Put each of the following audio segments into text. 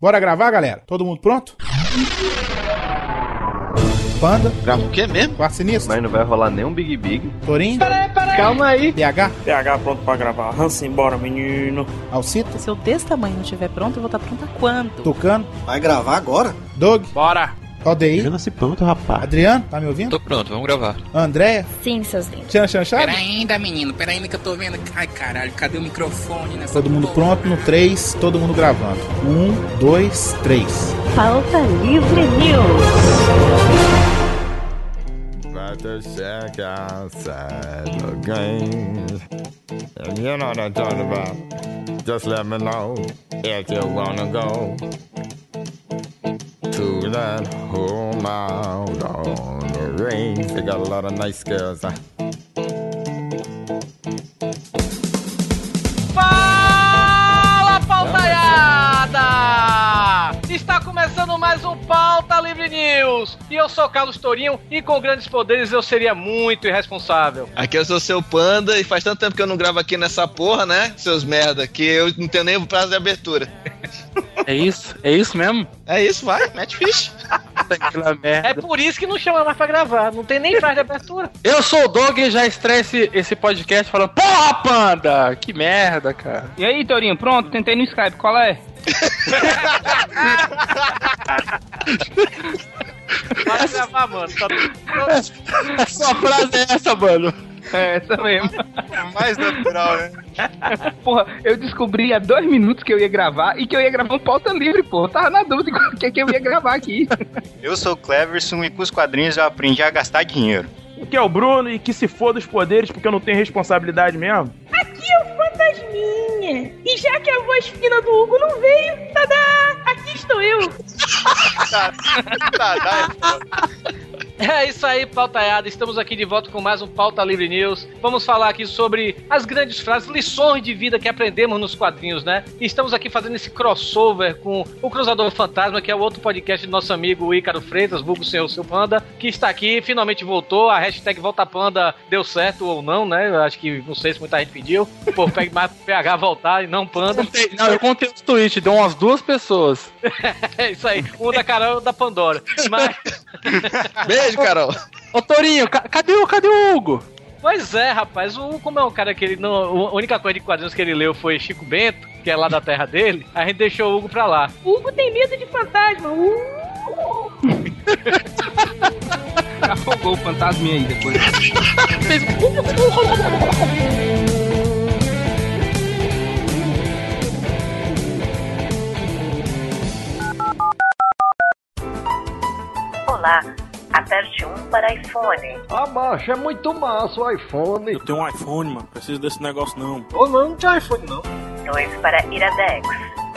Bora gravar, galera? Todo mundo pronto? Panda, Grava o quê mesmo? Quarto Sinistro, Mas não vai rolar nenhum Big Big. Torinho, Calma aí. PH, PH pronto pra gravar. Hansen, bora, menino. Alcita, Se eu desse tamanho não estiver pronto, eu vou estar pronta quando? Tucano, Vai gravar agora? Doug, Bora. Aldeir, nasci pronto, rapaz. Adriano, tá me ouvindo? Tô pronto, vamos gravar. Andréia, Sim, seus lindos. Tchan Chan Chave? Pera ainda, menino, pera ainda que eu tô vendo. Ai, caralho, cadê o microfone nessa Todo mundo porra? pronto no 3, todo mundo gravando. 1, 2, 3. Pauta Livre News. Better check outside the game. And you know what I'm talking about. Just let me know if you wanna go to that home out on the range. They got a lot of nice girls. Mais um Pauta Livre News. E eu sou Carlos Tourinho e com grandes poderes eu seria muito irresponsável. Aqui eu sou seu panda e faz tanto tempo que eu não gravo aqui nessa porra, né? Seus merda, que eu não tenho nem o prazo de abertura. É isso? É isso mesmo? É isso, vai, mete ficha. Aquela merda. É por isso que não chama mais pra gravar. Não tem nem frase de abertura. Eu sou o Doug e já estreia esse, esse podcast falando Porra, panda! Que merda, cara. E aí, Torinho, pronto? Tentei no Skype, qual é? Para gravar, mano. Tá tudo- Sua frase é essa, mano. É essa mesmo. É mais natural, né? Porra, eu descobri há dois minutos que eu ia gravar e que eu ia gravar um pauta livre, pô. Eu tava na dúvida o que, que eu ia gravar aqui. Eu sou o Cleverson e com os quadrinhos eu aprendi a gastar dinheiro. Aqui é o Bruno e que se foda os poderes porque eu não tenho responsabilidade mesmo. Aqui é o Fantasminha. E já que a voz fina do Hugo não veio, tadá! Aqui estou eu. Tá, tá, tá. É isso aí, pautaiada. Estamos aqui de volta com mais um Pauta Livre News. Vamos falar aqui sobre as grandes frases, lições de vida que aprendemos nos quadrinhos, né? E estamos aqui fazendo esse crossover com o Cruzador Fantasma, que é o outro podcast do nosso amigo Ícaro Freitas, vulgo Senhor Seu Panda, que está aqui, finalmente voltou. A hashtag Volta Panda deu certo ou não, né? Eu acho que não sei se muita gente pediu. Pô, pegue mais PH voltar e não Panda. Não, eu contei os tweets, deu umas duas pessoas. É isso aí. Um da Carol e um da Pandora. Mas. Beijo, Carol. Ô, Torinho, ca- cadê, o- cadê o Hugo? Pois é, rapaz. O Hugo, como é um cara que ele não. A única coisa de quadrinhos que ele leu foi Chico Bento, que é lá da terra dele, a gente deixou o Hugo pra lá. O Hugo tem medo de fantasma. Uh! Afogou o fantasminha aí depois. Aperte 1 para iPhone. Ah, macho, é muito massa o iPhone. Eu tenho um iPhone, mano. Preciso desse negócio não. Ou não, não tinha iPhone, não. 2 para Iradex.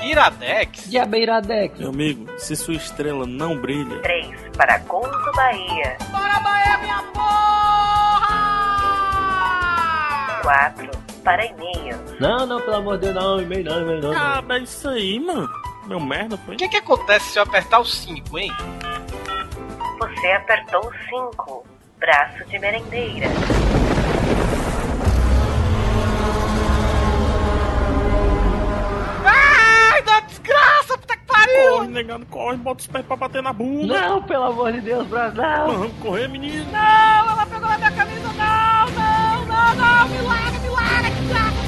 Iradex? Diabeiradex. Meu amigo, se sua estrela não brilha, 3 para Gol do Bahia. Bora, Bahia, minha porra! 4 para e-mail. Não, não, pelo amor de Deus, não, e-mail não, e-mail não. ah, é isso aí, mano. Meu merda foi. O que que acontece se eu apertar o 5, hein? Você apertou 5. Braço de merendeira. Ai, da desgraça, puta que pariu! Corre, negando, corre, bota os pés pra bater na bunda. Não, pelo amor de Deus, Brasil, não. Vamos correr, menino. Não, ela pegou na minha camisa, não, não, não, não, me larga, me larga, que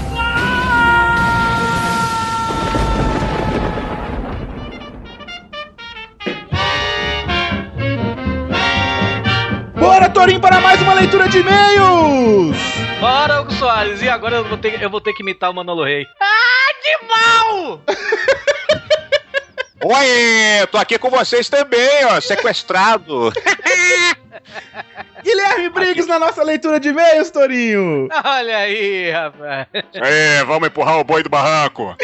Bora, Torinho, para mais uma leitura de e-mails! Bora, Hugo Soares, e agora eu vou ter, eu vou ter que imitar o Manolo Rei. Ah, que mal! Oi, tô aqui com vocês também, ó, sequestrado. Guilherme Briggs na nossa leitura de e-mails, Torinho! Olha aí, rapaz. É, vamos empurrar o boi do barranco.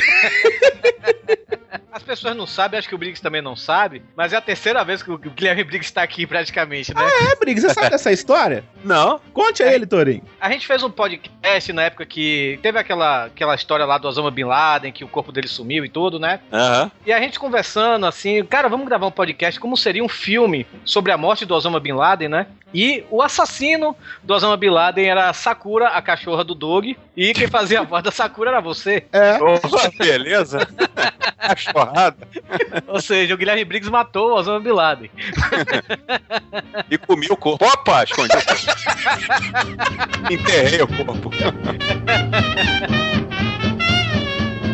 As pessoas não sabem, acho que o Briggs também não sabe, mas é a terceira vez que o Guilherme Briggs está aqui praticamente, né? É, Briggs, você sabe dessa história? Não. Conte a ele, Torinho. A gente fez um podcast na época que teve aquela, aquela história lá do Osama Bin Laden, que o corpo dele sumiu e tudo, né? Aham. E a gente conversando assim, cara, vamos gravar um podcast como seria um filme sobre a morte do Osama Bin Laden, né? E o assassino do Osama Bin Laden era a Sakura, a cachorra do Doug. E quem fazia a voz da Sakura era você. É. Opa, beleza? Cachorrada. Ou seja, o Guilherme Briggs matou o Osama Bin Laden. E comi o corpo. Opa, escondi o corpo. Enterrei o corpo.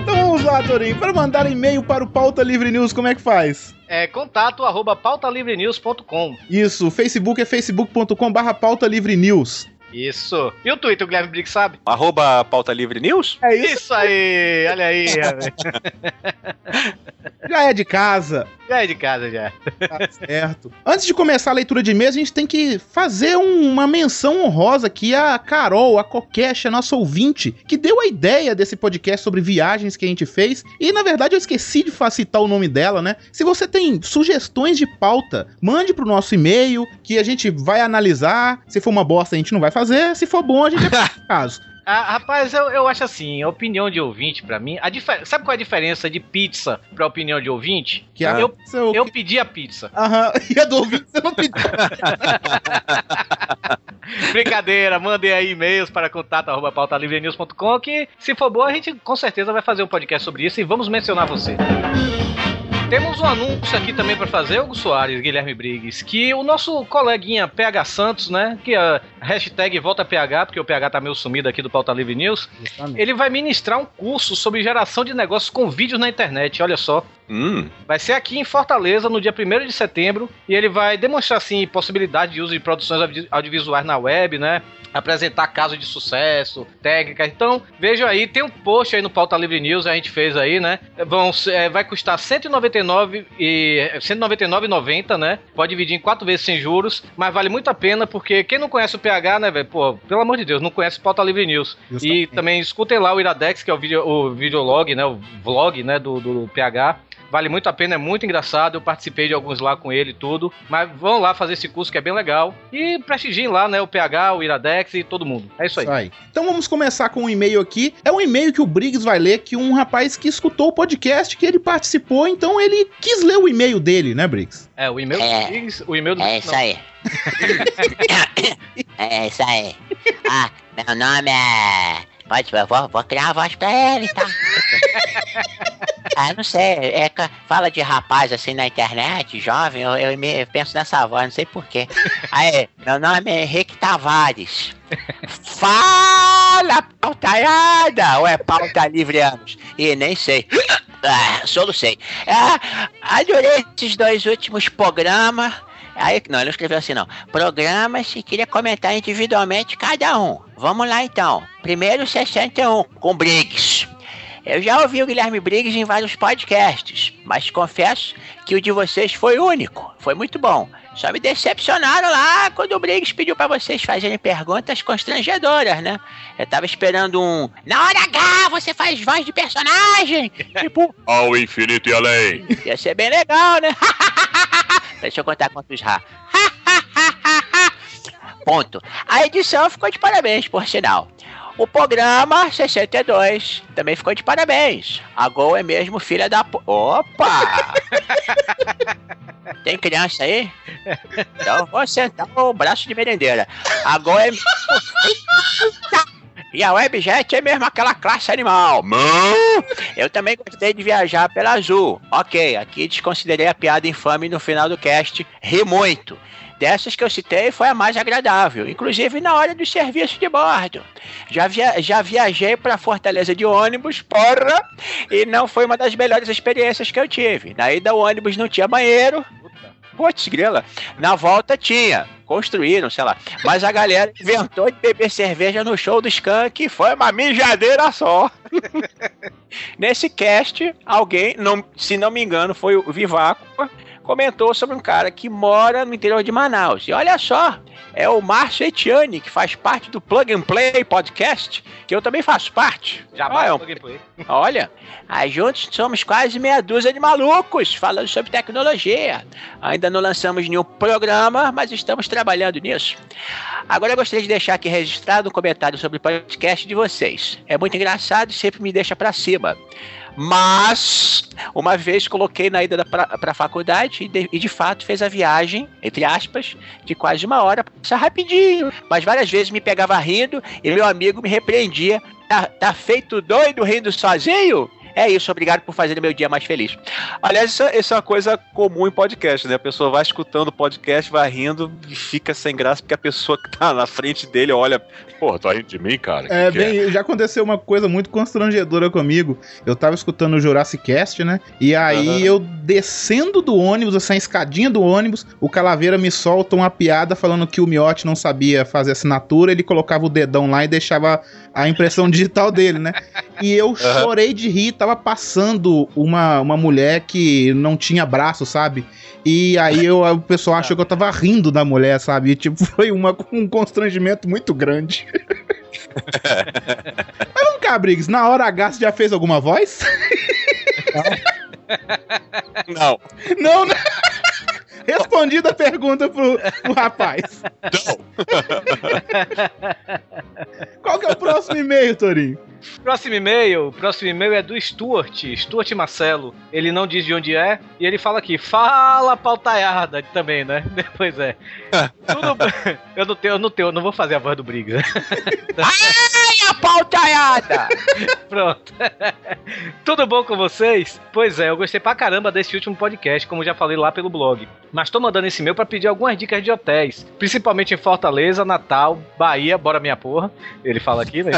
Então vamos lá, Torinho. Para mandar e-mail para o Pauta Livre News, como é que faz? É contato arroba pautalivrenews.com. Isso, o Facebook é facebook.com barra pauta livre news. Isso. E o Twitter, o Guilherme Briggs sabe? Arroba Pauta Livre News? É isso. Isso aí, olha aí. velho. Já é de casa. Já é de casa já. Tá certo. Antes de começar a leitura de e-mails, a gente tem que fazer um- uma menção honrosa aqui a Carol, a Coquecha, nossa ouvinte, que deu a ideia desse podcast sobre viagens que a gente fez. E na verdade eu esqueci de citar o nome dela, né? Se você tem sugestões de pauta, mande pro nosso e-mail que a gente vai analisar. Se for uma bosta, a gente não vai fazer. Se for bom, a gente vai fazer caso. Ah, rapaz, eu, eu acho assim, a opinião de ouvinte pra mim, a difer- sabe qual é a diferença de pizza pra opinião de ouvinte? Que a- eu, seu- eu pedi a pizza. Aham, e a do ouvinte você não pediu. Brincadeira, mandem aí e-mails para contato.pautalivrenews.com que, se for bom, a gente com certeza vai fazer um podcast sobre isso e vamos mencionar você. Temos um anúncio aqui também para fazer, Hugo Soares, Guilherme Briggs, que o nosso coleguinha PH Santos, né, que a hashtag volta PH, porque o PH tá meio sumido aqui do Pauta Livre News, ele vai ministrar um curso sobre geração de negócios com vídeos na internet, olha só. Hum. Vai ser aqui em Fortaleza, no dia 1 de setembro, e ele vai demonstrar, assim, possibilidade de uso de produções audi- audiovisuais na web, né? Apresentar casos de sucesso, técnicas. Então, veja aí, tem um post aí no Pauta Livre News, a gente fez aí, né? Vão, é, vai custar 199 e 199,90, né? Pode dividir em quatro vezes sem juros, mas vale muito a pena, porque quem não conhece o PH, né, velho? Pô, pelo amor de Deus, não conhece o Pauta Livre News. E Justamente. também escutem lá o Iradex, que é o, vídeo, o videolog, né? O vlog, né, do, do PH. Vale muito a pena, é muito engraçado. Eu participei de alguns lá com ele e tudo. Mas vão lá fazer esse curso que é bem legal. E prestigiem lá, né? O PH, o Iradex e todo mundo. É isso aí. Isso aí. Então vamos começar com um e-mail aqui. É um e-mail que o Briggs vai ler, que um rapaz que escutou o podcast, que ele participou, então ele quis ler o e-mail dele, né, Briggs? É, o e-mail É. do Briggs, o e-mail do É isso não. aí. é isso aí. Ah, meu nome é. Pode, eu vou, vou criar a voz pra ele, tá? ah, não sei. É, fala de rapaz assim na internet, jovem, eu, eu me penso nessa voz, não sei porquê. Aí, meu nome é Henrique Tavares. Fala, pautaiada! Ou é pauta livre anos? Ih, nem sei. Ah, solucei. Ah, adorei esses dois últimos programas. Aí, não, ele escreveu assim não. Programas e queria comentar individualmente cada um. Vamos lá então. Primeiro 61, com Briggs. Eu já ouvi o Guilherme Briggs em vários podcasts, mas confesso que o de vocês foi único. Foi muito bom. Só me decepcionaram lá quando o Briggs pediu pra vocês fazerem perguntas constrangedoras, né? Eu tava esperando um. Na hora H, você faz voz de personagem! tipo, Ao infinito e além. Ia ser bem legal, né? Deixa eu contar quantos rá. Ponto. A edição ficou de parabéns, por sinal. O programa 62 também ficou de parabéns. A Gol é mesmo filha da. Opa! Tem criança aí? Então vou sentar o braço de merendeira. A Gol é. E a Webjet é mesmo aquela classe animal. Mão! Eu também gostei de viajar pela Azul. Ok, aqui desconsiderei a piada infame no final do cast. Ri muito. Dessas que eu citei foi a mais agradável, inclusive na hora do serviço de bordo. Já, via já viajei para Fortaleza de ônibus, porra, e não foi uma das melhores experiências que eu tive. Na ida o ônibus não tinha banheiro. Putz, grila. Na volta tinha. Construíram, sei lá. Mas a galera inventou de beber cerveja no show do Skank e foi uma mijadeira só. Nesse cast, alguém, não, se não me engano, foi o Vivaco, comentou sobre um cara que mora no interior de Manaus. E olha só, é o Márcio Etiane, que faz parte do Plug and Play Podcast, que eu também faço parte. Já Ah, é. Olha, aí juntos somos quase meia dúzia de malucos falando sobre tecnologia. Ainda não lançamos nenhum programa, mas estamos trabalhando nisso. Agora eu gostaria de deixar aqui registrado um comentário sobre o podcast de vocês. É muito engraçado e sempre me deixa pra cima. Mas, uma vez coloquei na ida da pra, pra faculdade e de, e de fato fez a viagem, entre aspas, de quase uma hora, passar rapidinho. Mas várias vezes me pegava rindo e meu amigo me repreendia. Tá, tá feito doido rindo sozinho? É isso, obrigado por fazer o meu dia mais feliz. Aliás, isso, é- isso é uma coisa comum em podcast, né? A pessoa vai escutando o podcast, vai rindo e fica sem graça porque a pessoa que tá na frente dele olha, porra, tá rindo de mim, cara? É, Que que bem, já aconteceu uma coisa muito constrangedora comigo. Eu tava escutando o Jurassic Cast, né? E aí Aham. eu descendo do ônibus, assim, a escadinha do ônibus, o Calaveira me solta uma piada falando que o Miotti não sabia fazer assinatura, ele colocava o dedão lá e deixava a impressão digital dele, né? E eu Aham. chorei de rir, tava passando uma, uma mulher que não tinha braço, sabe? E aí eu, o pessoal achou que eu tava rindo da mulher, sabe? E, tipo, foi uma, um constrangimento muito grande. Mas vamos cá, Briggs, na hora H você já fez alguma voz? Não. Não, né? Respondida a pergunta pro, pro rapaz. Qual que é o próximo e-mail, Torinho? Próximo e-mail, próximo e-mail é do Stuart, Stuart Marcelo. Ele não diz de onde é e ele fala aqui: "Fala pautaiada" também, né? Pois é. Tudo bem. Eu não tenho, eu não tenho, eu não vou fazer a voz do Briggs. Ai, a pautaiada! Pronto. Tudo bom com vocês? Pois é, eu gostei pra caramba desse último podcast, como já falei lá pelo blog. Mas tô mandando esse e-mail pra pedir algumas dicas de hotéis, principalmente em Fortaleza, Natal, Bahia, bora minha porra. Ele fala aqui, né?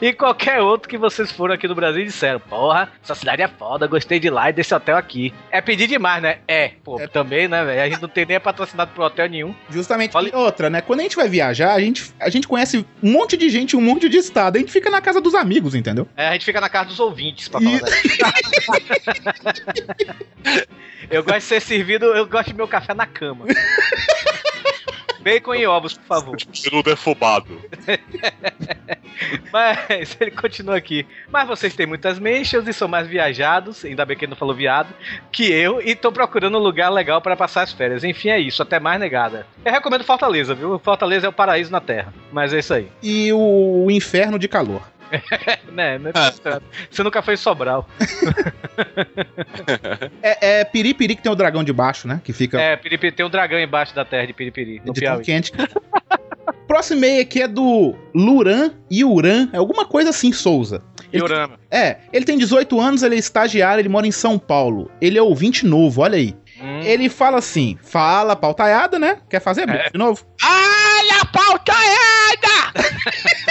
E qualquer outro que vocês foram aqui no Brasil e disseram: Porra, essa cidade é foda, gostei de lá e desse hotel aqui. É pedir demais, né? É, pô, também, né, velho? A gente não tem nem patrocinado pro hotel nenhum. Justamente. E outra, né? Quando a gente vai viajar, a gente, a gente conhece um monte de gente, um monte de estado. A gente fica na casa dos amigos, entendeu? É, a gente fica na casa dos ouvintes, pra falar a Eu gosto de ser servido, eu gosto de meu café na cama. Bacon e ovos, por favor. Peru defumado. Mas ele continua aqui. Mas vocês têm muitas mechas e são mais viajados, ainda bem que ele não falou viado, que eu, e tô procurando um lugar legal para passar as férias. Enfim, é isso, até mais negada. Eu recomendo Fortaleza, viu? Fortaleza é o paraíso na Terra. Mas é isso aí. E o, o inferno de calor. né, não é certo. Você nunca foi em Sobral. É, é Piripiri que tem o dragão de baixo, né? Que fica É, Piripiri, tem um dragão embaixo da terra de Piripiri, no de tão Piauí. quente. Próximo e-mail aqui é do Luran Yuran, é alguma coisa assim, Souza. Ele-. É, ele tem 18 anos, ele é estagiário, ele mora em São Paulo. Ele é ouvinte novo, olha aí. Hum. Ele fala assim, fala pautaiada, né? Quer fazer É. de novo? Olha a pautaiada!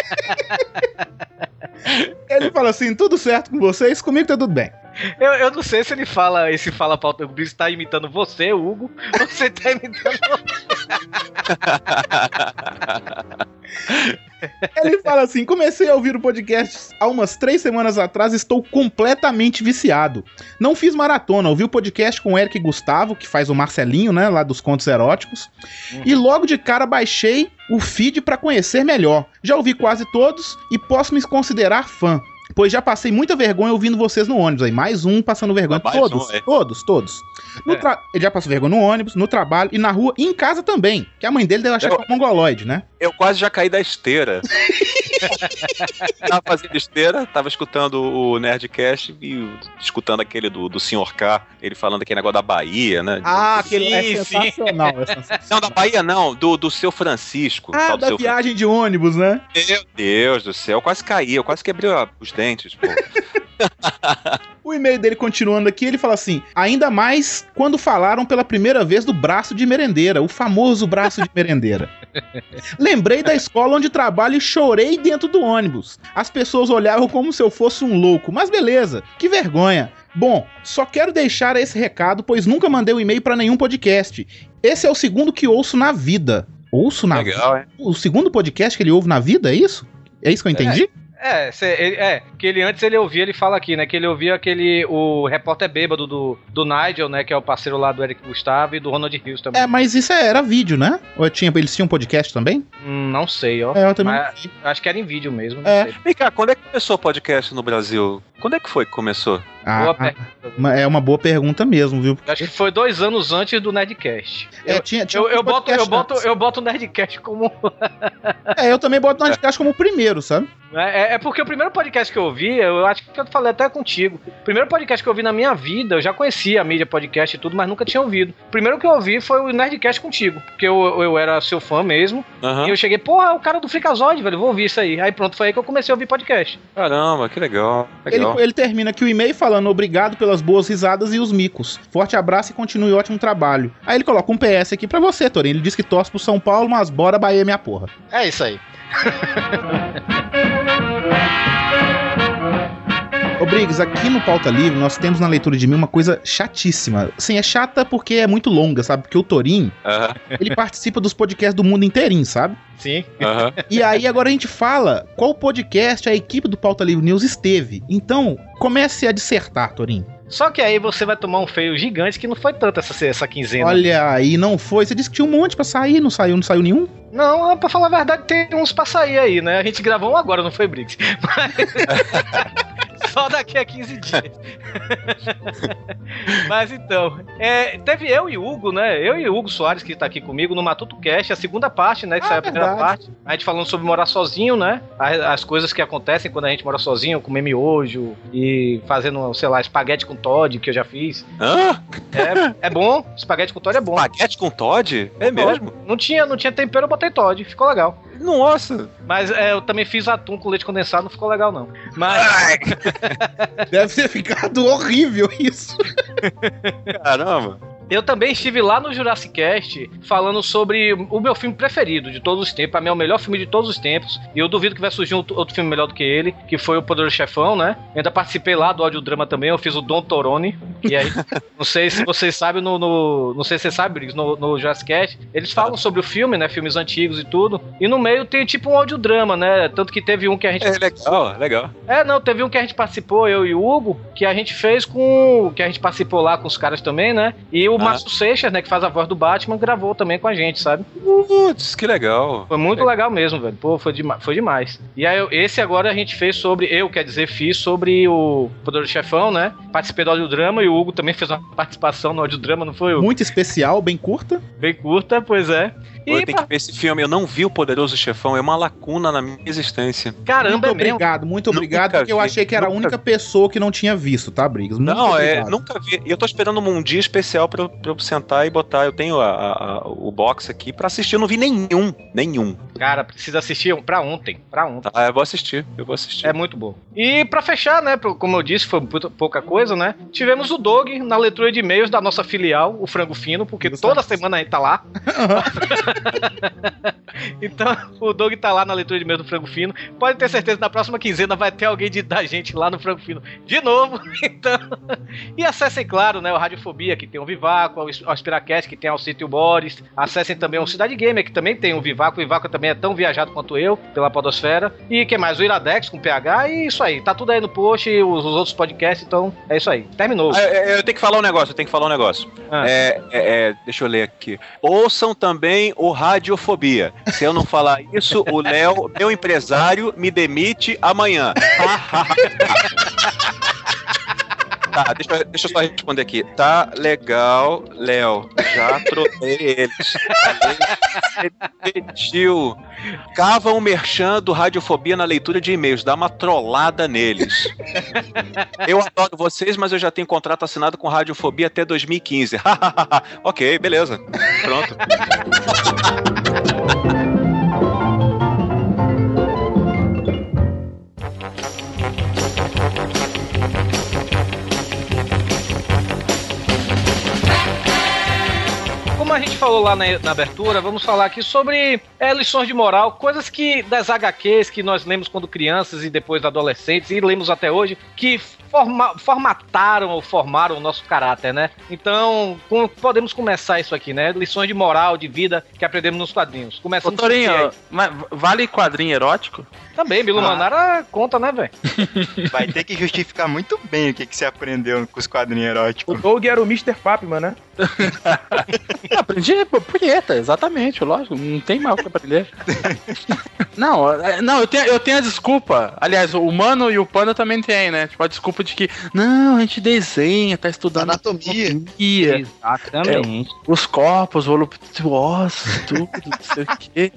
Ele fala assim, tudo certo com vocês? Comigo tá tudo bem. Eu, eu não sei se ele fala, esse fala pauta, o Brice tá imitando você, Hugo, ou você tá imitando Ele fala assim: comecei a ouvir o podcast há umas três semanas atrás, estou completamente viciado. Não fiz maratona, ouvi o podcast com o Eric Gustavo, que faz o Marcelinho, né, lá dos contos eróticos, e logo de cara baixei o feed pra conhecer melhor. Já ouvi quase todos e posso me considerar fã. Pois já passei muita vergonha ouvindo vocês no ônibus aí. Mais um passando vergonha. Todos, um, é. todos, todos. No tra- Ele já passou vergonha no ônibus, no trabalho e na rua e em casa também. Que a mãe dele deve achar Eu- que é um mongoloide, né? Eu quase já caí da esteira. tava fazendo esteira, tava escutando o Nerdcast e escutando aquele do, do Sr. K, ele falando aquele negócio da Bahia, né? Ah, aquele é sensacional. é sensacional. Não, da Bahia não, do, do seu Francisco. Ah, da seu viagem de ônibus, né? Meu Deus do céu, eu quase caí, eu quase quebrei os dentes, pô. O e-mail dele continuando aqui, ele fala assim: ainda mais quando falaram pela primeira vez do braço de merendeira, o famoso braço de merendeira. Lembrei da escola onde trabalho e chorei dentro do ônibus. As pessoas olhavam como se eu fosse um louco, mas beleza, que vergonha. Bom, só quero deixar esse recado, pois nunca mandei um e-mail pra nenhum podcast. Esse é o segundo que ouço na vida. Ouço na Legal, hein? O segundo podcast que ele ouve na vida, é isso? É isso que eu entendi? É, cê- ele- é, que ele antes ele ouvia, ele fala aqui, né? Que ele ouvia aquele. O repórter bêbado do, do Nigel, né? Que é o parceiro lá do Eric Gustavo e do Ronald Rios também. É, mas isso era vídeo, né? Ou tinha, eles tinham podcast também? Hum, não sei, ó. É, eu também Mas acho que era em vídeo mesmo, É. sei. Vem cá, quando é que começou o podcast no Brasil? Quando é que foi que começou? Ah, Boa pergunta. ma- é uma boa pergunta mesmo, viu? Acho que foi dois anos antes do Nerdcast. É, tinha, tinha Eu, eu, boto, eu, boto, eu boto o Nerdcast como. É, eu também boto o Nerdcast como o primeiro, sabe? É, é porque o primeiro podcast que eu ouvi, eu acho que eu falei até contigo. Primeiro podcast que eu ouvi na minha vida, eu já conhecia a mídia podcast e tudo, mas nunca tinha ouvido. O primeiro que eu ouvi foi o Nerdcast contigo, porque eu, eu era seu fã mesmo. Aham. E eu cheguei, porra, é o cara do Freakazoid, velho, vou ouvir isso aí. Aí pronto, foi aí que eu comecei a ouvir podcast. Caramba, que legal. Ele, legal. ele termina aqui o e-mail falando obrigado pelas boas risadas e os micos. Forte abraço e continue ótimo trabalho. Aí ele coloca um PS aqui pra você, Torinho. Ele diz que torce pro São Paulo, mas bora Bahia minha porra. É isso aí. Ô Briggs, aqui no Pauta Livre nós temos na leitura de mim uma coisa chatíssima. Assim, é chata porque é muito longa, sabe? Porque o Torinho, Aham, ele participa dos podcasts do mundo inteirinho, sabe? Sim. aham. E aí agora a gente fala qual podcast a equipe do Pauta Livre News esteve. Então, comece a dissertar, Torinho. Só que aí você vai tomar um feio gigante que não foi tanto essa, essa quinzena. Olha aí, não foi. Você disse que tinha um monte pra sair, não saiu, não saiu nenhum? Não, pra falar a verdade, tem uns pra sair aí, né? A gente gravou um agora, não foi, Briggs? Mas... Só daqui a 15 dias. Mas então, é, teve eu e o Hugo, né? Eu e o Hugo Soares, que tá aqui comigo, no Matuto Cast, a segunda parte, né? Que Ah, saiu a primeira verdade. parte. A gente falando sobre morar sozinho, né? As, as coisas que acontecem quando a gente mora sozinho, comer miojo e fazendo, sei lá, espaguete com Todd, que eu já fiz. Hã? É, é bom, espaguete com Todd é bom. Espaguete com Todd? É mesmo? Não tinha, não tinha tempero, eu botei Todd, ficou legal. Nossa! Mas é, eu também fiz atum com leite condensado, não ficou legal não. Mas Deve ter ficado horrível isso. Caramba! Eu também estive lá no Jurassic Cast falando sobre o meu filme preferido de todos os tempos. Pra mim é o melhor filme de todos os tempos. E eu duvido que vai surgir outro, outro filme melhor do que ele, que foi o Poderoso Chefão, né? Eu ainda participei lá do audiodrama também, eu fiz o Don Torone. E aí, não sei se vocês sabem, no, no- não sei se você sabe, Briggs, no, no Jurassic Cast, eles falam sobre o filme, né? Filmes antigos e tudo. E no meio tem tipo um audiodrama, né? Tanto que teve um que a gente É legal, legal. É, não, teve um que a gente participou, eu e o Hugo, que a gente fez com. que a gente participou lá com os caras também, né? E o. Márcio Seixas, né, que faz a voz do Batman, gravou também com a gente, sabe? Putz, que legal. Foi muito legal mesmo, velho. Pô, foi, dema foi demais. E aí, esse agora a gente fez sobre. Eu, quer dizer, fiz sobre o Poderoso Chefão, né? Participei do audiodrama e o Hugo também fez uma participação no audiodrama, não foi, Hugo? Muito especial, bem curta. Bem curta, pois é. Eu tenho que ver esse filme. Eu não vi o Poderoso Chefão. É uma lacuna na minha existência. caramba, muito é mesmo. obrigado, muito obrigado, Nunca porque eu vi, achei que era a única pessoa que não tinha visto, tá, Briggs? Muito não, é, obrigado. nunca vi. E eu tô esperando um dia especial pra eu, pra eu sentar e botar. Eu tenho a- a- a- o box aqui pra assistir. Eu não vi nenhum. Nenhum. Cara, precisa assistir pra ontem. Pra ontem. Tá, eu vou assistir. Eu vou assistir. É muito bom. E pra fechar, né, como eu disse, foi pouca coisa, né? Tivemos o Dog na leitura de e-mails da nossa filial, o Frango Fino, porque toda semana a gente tá lá. então, o Dog tá lá na leitura de e-mails do Frango Fino. Pode ter certeza que na próxima quinzena vai ter alguém de, da gente lá no Frango Fino de novo. Então, e acessem, claro, né, o Radiofobia, que tem o Vivaco, o Aspiracast, que tem o o Boris. Acessem também o Cidade Gamer, que também tem o Vivaco. O Vivaco também é tão viajado quanto eu, pela podosfera. E que mais? O Iradex com PH e isso aí. Tá tudo aí no post, os, os outros podcasts, então é isso aí. Terminou. Ah, é, eu tenho que falar um negócio, eu tenho que falar um negócio. Ah. É, é, é, deixa eu ler aqui. Ouçam também o Radiofobia. Se eu não falar isso, o Léo, meu empresário, me demite amanhã. Tá, deixa, deixa eu só responder aqui. Tá legal, Léo. Já trotei eles. Ele pediu. Cava um merchan do Radiofobia na leitura de e-mails. Dá uma trollada neles. Eu adoro vocês, mas eu já tenho contrato assinado com Radiofobia até 2015. ok, beleza. Pronto. Como a gente falou lá na, na abertura, vamos falar aqui sobre é, lições de moral, coisas que das HQs que nós lemos quando crianças e depois adolescentes e lemos até hoje, que forma- formataram ou formaram o nosso caráter, né? Então, com- podemos começar isso aqui, né? Lições de moral, de vida que aprendemos nos quadrinhos. Ô, Começando Torinho, mas vale quadrinho erótico? Também, Bilo Ah. Manara conta, né, velho? Vai ter que justificar muito bem o que, que você aprendeu com os quadrinhos eróticos. O Doug era o Mr. Papman, né? Aprendi punheta, exatamente, lógico. Não tem mal o que aprender. não, é, não, eu tenho, eu tenho a desculpa. Aliás, o Mano e o Panda também tem, né? Tipo, a desculpa de que, não, a gente desenha, tá estudando Anatomia. anatomia. Exatamente. É, os corpos, voluptuosos, tudo, não sei o quê.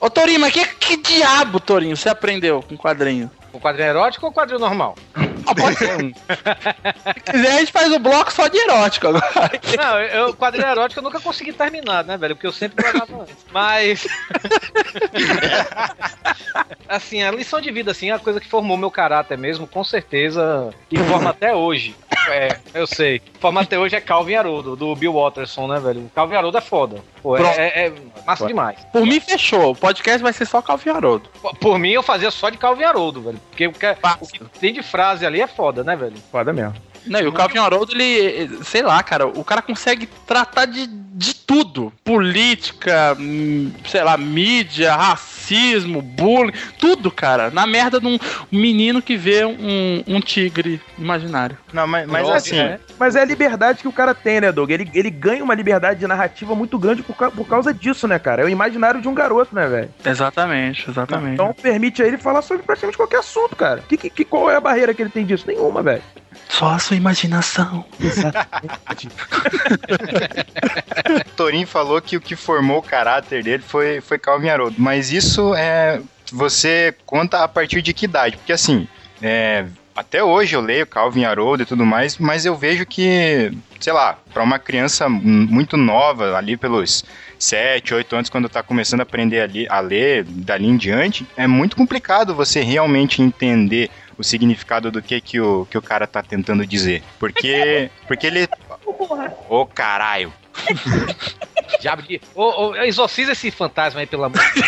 Ô, Torinho, mas que, que diabo, Torinho, você aprendeu com quadrinho? Com quadrinho erótico ou quadrinho normal? pode ser um. Se quiser, a gente faz o bloco só de erótico agora. Não, eu, quadrinho erótico eu nunca consegui terminar, né, velho? Porque eu sempre guardava antes. Mas. assim, a lição de vida, assim, é a coisa que formou meu caráter mesmo, com certeza. E forma até hoje. É, eu sei. Forma até hoje é Calvin Haroldo, do Bill Watterson, né, velho? O Calvin Haroldo é foda. Pô, é, é- é massa demais. Por mim, fechou. O podcast vai ser só Calvin Haroldo. Por- Por mim, eu fazia só de Calvin Haroldo, velho. Porque o que, o que tem de frase ali é foda, né, velho? Foda mesmo. Não, e o Calvin Haroldo, ele, sei lá, cara, o cara consegue tratar de, de tudo. Política, hum, sei lá, mídia, racismo, bullying, tudo, cara. Na merda de um menino que vê um, um tigre imaginário. Não, mas, mas Nossa, assim, é. Mas é a liberdade que o cara tem, né, Doug? Ele, ele ganha uma liberdade de narrativa muito grande por, por causa disso, né, cara? É o imaginário de um garoto, né, velho? Exatamente, exatamente. Então permite a ele falar sobre praticamente qualquer assunto, cara. Que, que, que- qual é a barreira que ele tem disso? Nenhuma, velho. Só a sua imaginação. Torin falou que o que formou o caráter dele foi, foi Calvin Haroldo. Mas isso é. Você conta a partir de que idade? Porque assim, é, até hoje eu leio Calvin Haroldo e tudo mais, mas eu vejo que, sei lá, para uma criança muito nova, ali pelos 7, 8 anos, quando tá começando a aprender a, li- a ler, dali em diante, é muito complicado você realmente entender o significado do que, que, o, que o cara tá tentando dizer. Porque, porque ele. Ô caralho! Diabo de. Ô, ô, exorciza esse fantasma aí, pelo amor de Deus.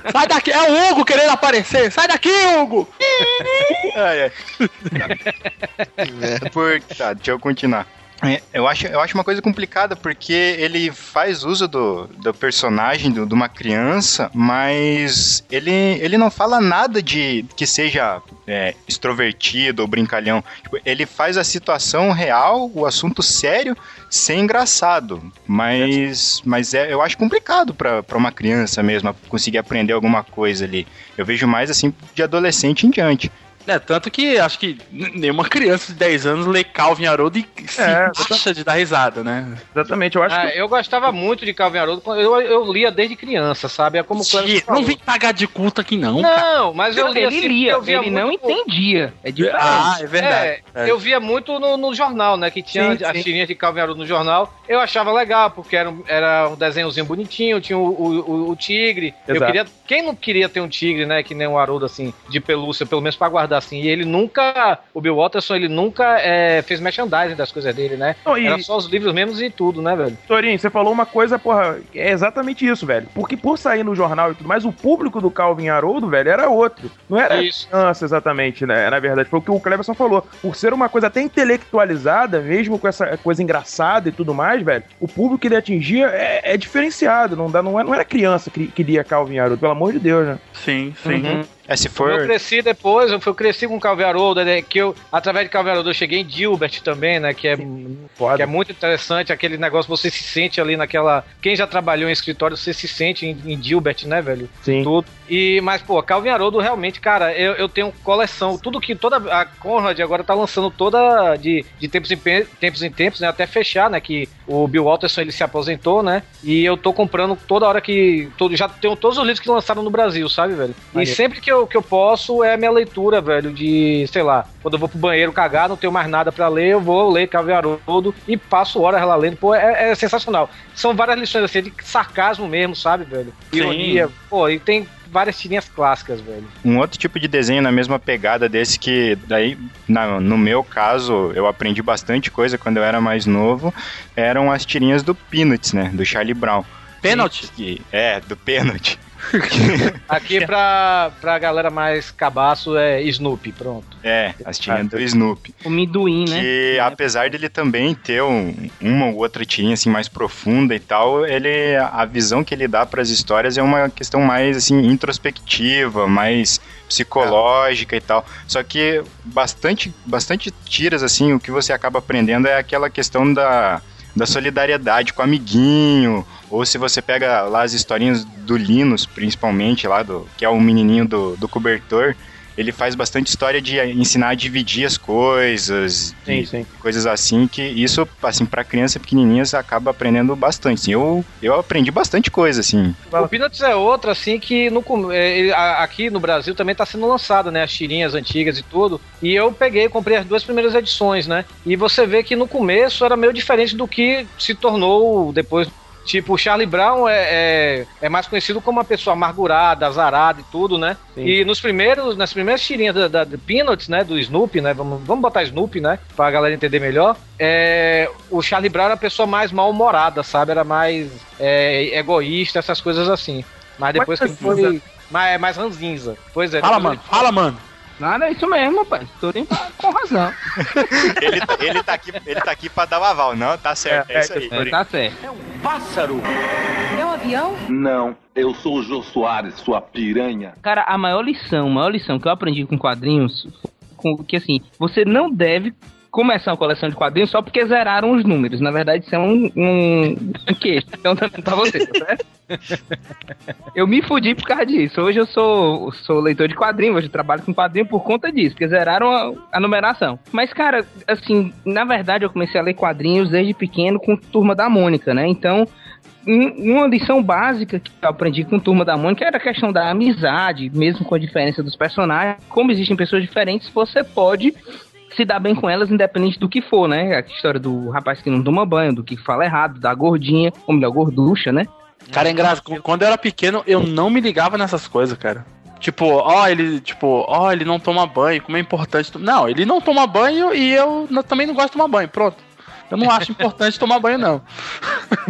Sai daqui, é o Hugo querendo aparecer. Sai daqui, Hugo! Ai, ai. Por... Tá, deixa eu continuar. É, eu, acho, eu acho uma coisa complicada porque ele faz uso do, do personagem de uma criança, mas ele, ele não fala nada de que seja é, extrovertido ou brincalhão. Tipo, ele faz a situação real, o assunto sério, ser engraçado. Mas, mas é, eu acho complicado pra uma criança mesmo conseguir aprender alguma coisa ali. Eu vejo mais assim de adolescente em diante. É, tanto que acho que nenhuma criança de 10 anos lê Calvin Haroldo e se É, acha de dar risada, né? Exatamente, eu acho Ah, que. eu gostava muito de Calvin Haroldo, eu, eu lia desde criança, sabe? É como. Não vem pagar de culto aqui não, cara. Não, mas eu lia ele assim, lia, eu via ele não muito- entendia. É diferente. Ah, é verdade. É, eu via muito no, no jornal, né? Que tinha Sim, as sim. tirinhas de Calvin Haroldo no jornal. Eu achava legal, porque era um, era um desenhozinho bonitinho, tinha o, o, o- o tigre. Eu Exato. queria. Quem não queria ter um tigre, né? Que nem o Haroldo, assim, de pelúcia, pelo menos pra guardar assim. E ele nunca. O Bill Watterson, ele nunca é, fez merchandising das coisas dele, né? Não, e- Era só os livros mesmos e tudo, né, velho? Torinho, você falou uma coisa, porra, é exatamente isso, velho. Porque por sair no jornal e tudo mais, o público do Calvin Haroldo, velho, era outro. Não era Isso. criança exatamente, né? Na verdade, foi o que o Cleberson falou. Por ser uma coisa até intelectualizada, mesmo com essa coisa engraçada e tudo mais, velho, o público que ele atingia é, é diferenciado. Não, dá, não, é- não era criança que, que lia Calvin Haroldo, pelo amor de Deus, né? Sim, sim. Uhum. É, se Eu for. cresci depois, eu, fui- eu cresci com o Calvin Haroldo, né, que eu, através de Calvin Haroldo, eu cheguei em Gilbert também, né, que é, que é muito interessante, aquele negócio, você se sente ali naquela, quem já trabalhou em escritório, você se sente em, em Gilbert, né, velho? Sim. Tudo. E, mas, pô, Calvin Haroldo, realmente, cara, eu, eu tenho coleção, tudo que, toda, a Conrad agora tá lançando toda, de, de tempos, em, tempos em tempos, né, até fechar, né, que o Bill Walterson, ele se aposentou, né, e eu tô comprando toda hora que, todo, já tenho todos os livros que lançaram no Brasil, sabe, velho? E sempre que eu, que eu posso, é a minha leitura, velho, de, sei lá, quando eu vou pro banheiro cagar, não tenho mais nada pra ler, eu vou ler Calvin Haroldo e passo horas lá lendo, pô, é, é sensacional. São várias lições, assim, de sarcasmo mesmo, sabe, velho? Sim. Ironia, pô, e tem várias tirinhas clássicas, velho. Um outro tipo de desenho na mesma pegada desse que daí, na- no meu caso, eu aprendi bastante coisa quando eu era mais novo, eram as tirinhas do Peanuts, né? Do Charlie Brown. Pênalti? Que- é, do Pênalti. Aqui pra, pra galera mais cabaço é Snoopy, pronto. É, as tirinhas do Snoopy. O Miduim, né? Que apesar dele também ter um- uma ou outra tirinha assim mais profunda e tal, ele a visão que ele dá para as histórias é uma questão mais assim introspectiva, mais psicológica e tal. Só que bastante bastante tiras assim, o que você acaba aprendendo é aquela questão da da solidariedade com o amiguinho, ou se você pega lá as historinhas do Linus, principalmente lá do que é o menininho do, do cobertor, ele faz bastante história de ensinar a dividir as coisas, Sim, sim. coisas assim, que isso, assim, pra criança pequenininha, você acaba aprendendo bastante. Assim, eu, eu aprendi bastante coisa, assim. O Peanuts é outra, assim, que no, é, aqui no Brasil também tá sendo lançado, né? As tirinhas antigas e tudo. E eu peguei, comprei as duas primeiras edições, né? E você vê que no começo era meio diferente do que se tornou depois. Tipo, o Charlie Brown é, é, é mais conhecido como uma pessoa amargurada, azarada e tudo, né? Sim. E nos primeiros, nas primeiras tirinhas da, da, do Peanuts, né? Do Snoopy, né? Vamos, vamos botar Snoopy, né? Pra galera entender melhor. É, o Charlie Brown era a pessoa mais mal-humorada, sabe? Era mais é, egoísta, essas coisas assim. Mas depois que Mais foi. Mais, mais ranzinza. Pois é. Fala, mano. Fala, mano. Nada, é isso mesmo, rapaz. Turim com razão. ele, tá, ele, tá aqui, ele tá aqui pra dar o aval, não? Tá certo, é, isso aí. É, tá certo. Pássaro! É um avião? Não, eu sou o Jô Soares, sua piranha. Cara, a maior lição, a maior lição que eu aprendi com quadrinhos, com, que assim, você não deve começar uma coleção de quadrinhos só porque zeraram os números. Na verdade, isso é um, um. Então, tá pra você, tá? Eu me fudi por causa disso. Hoje eu sou, sou leitor de quadrinhos, hoje eu trabalho com quadrinho por conta disso, porque zeraram a, a numeração. Mas, cara, assim, na verdade eu comecei a ler quadrinhos desde pequeno com Turma da Mônica, né? Então, um- uma lição básica que eu aprendi com Turma da Mônica era a questão da amizade, mesmo com a diferença dos personagens. Como existem pessoas diferentes, você pode se dar bem com elas, independente do que for, né? A história do rapaz que não toma banho, do que fala errado, da gordinha, ou melhor, gorducha, né? Cara, é engraçado. Quando eu era pequeno, eu não me ligava nessas coisas, cara. Tipo, ó, ele, tipo, ó, ele não toma banho, como é importante. Não, ele não toma banho e eu também não gosto de tomar banho, pronto. Eu não acho importante tomar banho, não.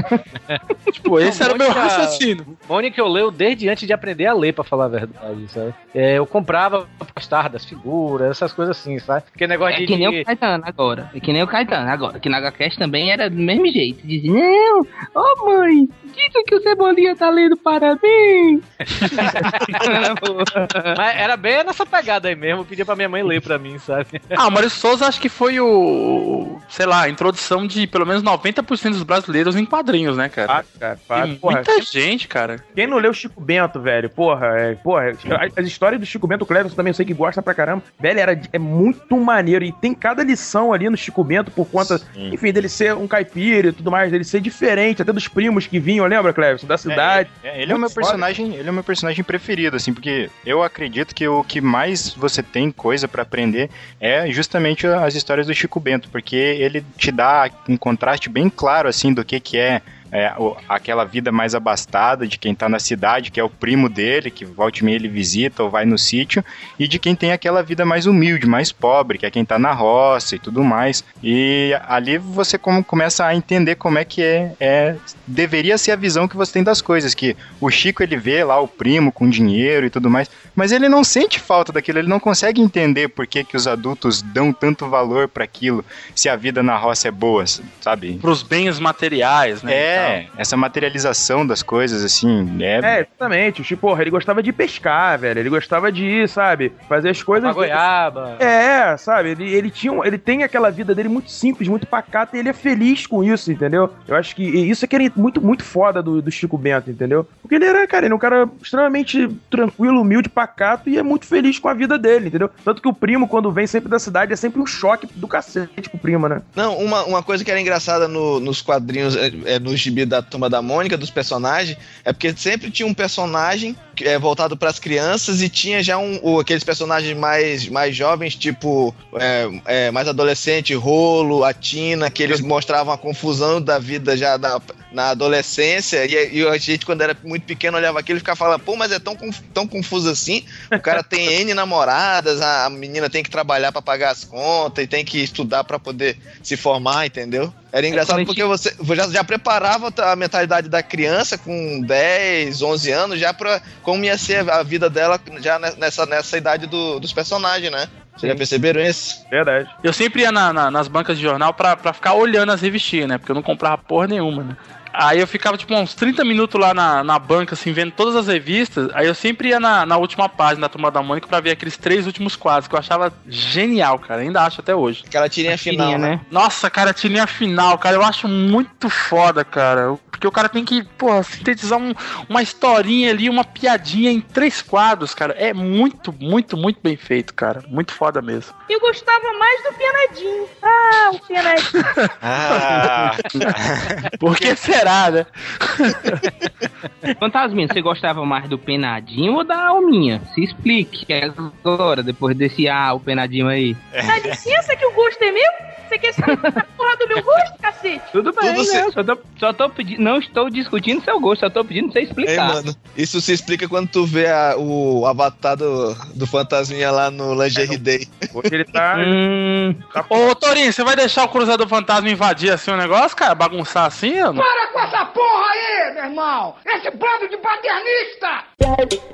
tipo, esse era o meu raciocínio. Mônica eu leio desde antes de aprender a ler, pra falar a verdade, sabe? É, eu comprava postar das figuras, essas coisas assim, sabe? Porque negócio É de. que nem o Caetano agora. É que nem o Caetano agora. Que na HCast também era do mesmo jeito. Dizia, não, ô mãe, diz que o Cebolinha tá lendo parabéns. Mas era bem nessa pegada aí mesmo, eu pedia pra minha mãe ler pra mim, sabe? Ah, o Mário Souza acho que foi o. Sei lá, a introdução de pelo menos 90% dos brasileiros em quadrinhos, né, cara? Ah, cara, para, Tem porra. muita gente, cara. Quem não leu Chico Bento, velho? Porra, é, porra, as- as histórias do Chico Bento, o Cleverson também eu sei que gosta pra caramba. Velho, era, é muito maneiro. E tem cada lição ali no Chico Bento por conta, enfim, dele ser um caipira e tudo mais, dele ser diferente, até dos primos que vinham, lembra, Cleverson? Da cidade. É, ele é o meu foda. personagem, ele é o meu personagem preferido, assim, porque eu acredito que o que mais você tem coisa pra aprender é justamente as histórias do Chico Bento, porque ele te dá um contraste bem claro, assim, do que que é é, o- aquela vida mais abastada de quem tá na cidade, que é o primo dele, que volta e meia ele visita ou vai no sítio, e de quem tem aquela vida mais humilde, mais pobre, que é quem tá na roça e tudo mais. E ali você como, começa a entender como é que é, é- deveria ser a visão que você tem das coisas, que o Chico ele vê lá o primo com dinheiro e tudo mais, mas ele não sente falta daquilo, ele não consegue entender por que, que os adultos dão tanto valor para aquilo, se a vida na roça é boa, sabe? Pros bens materiais, né? É, essa materialização das coisas, assim, é. É, exatamente. O Chico, porra, ele gostava de pescar, velho. Ele gostava de ir, sabe? Fazer as coisas. Uma goiaba. É, sabe? Ele, ele tinha ele tem aquela vida dele muito simples, muito pacata, e ele é feliz com isso, entendeu? Eu acho que isso é que era muito, muito foda do, do Chico Bento, entendeu? Porque ele era, cara, ele é um cara extremamente tranquilo, humilde, pacato e é muito feliz com a vida dele, entendeu? Tanto que o primo, quando vem sempre da cidade, é sempre um choque do cacete pro primo, né? Não, uma, uma coisa que era engraçada no- nos quadrinhos, é, é, no gibi da Turma da Mônica, dos personagens, é porque sempre tinha um personagem é voltado para as crianças e tinha já um, aqueles personagens mais, mais jovens, tipo, é, é, mais adolescente, Rolo, a Tina, que eles mostravam a confusão da vida já da- na adolescência e, e a gente, quando era muito pequeno, olhava aquilo e ficava falando, pô, mas é tão, tão confuso assim, o cara tem N namoradas, a, a menina tem que trabalhar para pagar as contas e tem que estudar para poder se formar, entendeu? Era engraçado quando a porque você já, já preparava a mentalidade da criança com 10, 11 anos já pra como ia ser a vida dela já ne- nessa, nessa idade do- dos personagens, né? Vocês já perceberam isso? Verdade. Eu sempre ia na- na- nas bancas de jornal pra, pra ficar olhando as revistinhas, né? Porque eu não comprava porra nenhuma, né? Aí eu ficava, tipo, uns 30 minutos lá na, na banca, assim, vendo todas as revistas. Aí eu sempre ia na, na última página da Turma da Mônica pra ver aqueles três últimos quadros, que eu achava genial, cara. Ainda acho até hoje. Aquela tirinha final, né? Nossa, cara, a tirinha final, cara, eu acho muito foda, cara. Porque o cara tem que, porra, sintetizar um- uma historinha ali, uma piadinha em três quadros, cara. É muito, muito, muito bem feito, cara. Muito foda mesmo. Eu gostava mais do Penadinho. Ah, o Penadinho. Ah, Por que será, né? Fantasminha, você gostava mais do Penadinho ou da Alminha? Se explique agora, depois desse ah, o Penadinho aí. Dá licença que o gosto é meu? Você quer saber a porra do meu gosto, cacete? Tudo bem, Tudo né? Só tô, só tô pedindo, não estou discutindo seu gosto, só tô pedindo pra você Ei, explicar. mano, isso se explica quando tu vê a- o avatar do, do fantasminha lá no Lingerie Day. Hoje ele tá. Hum, Ô, Torinho, você vai deixar o Cruzador Fantasma invadir assim o negócio, cara? Bagunçar assim? não? Para com essa porra aí, meu irmão! Esse bando de paternista!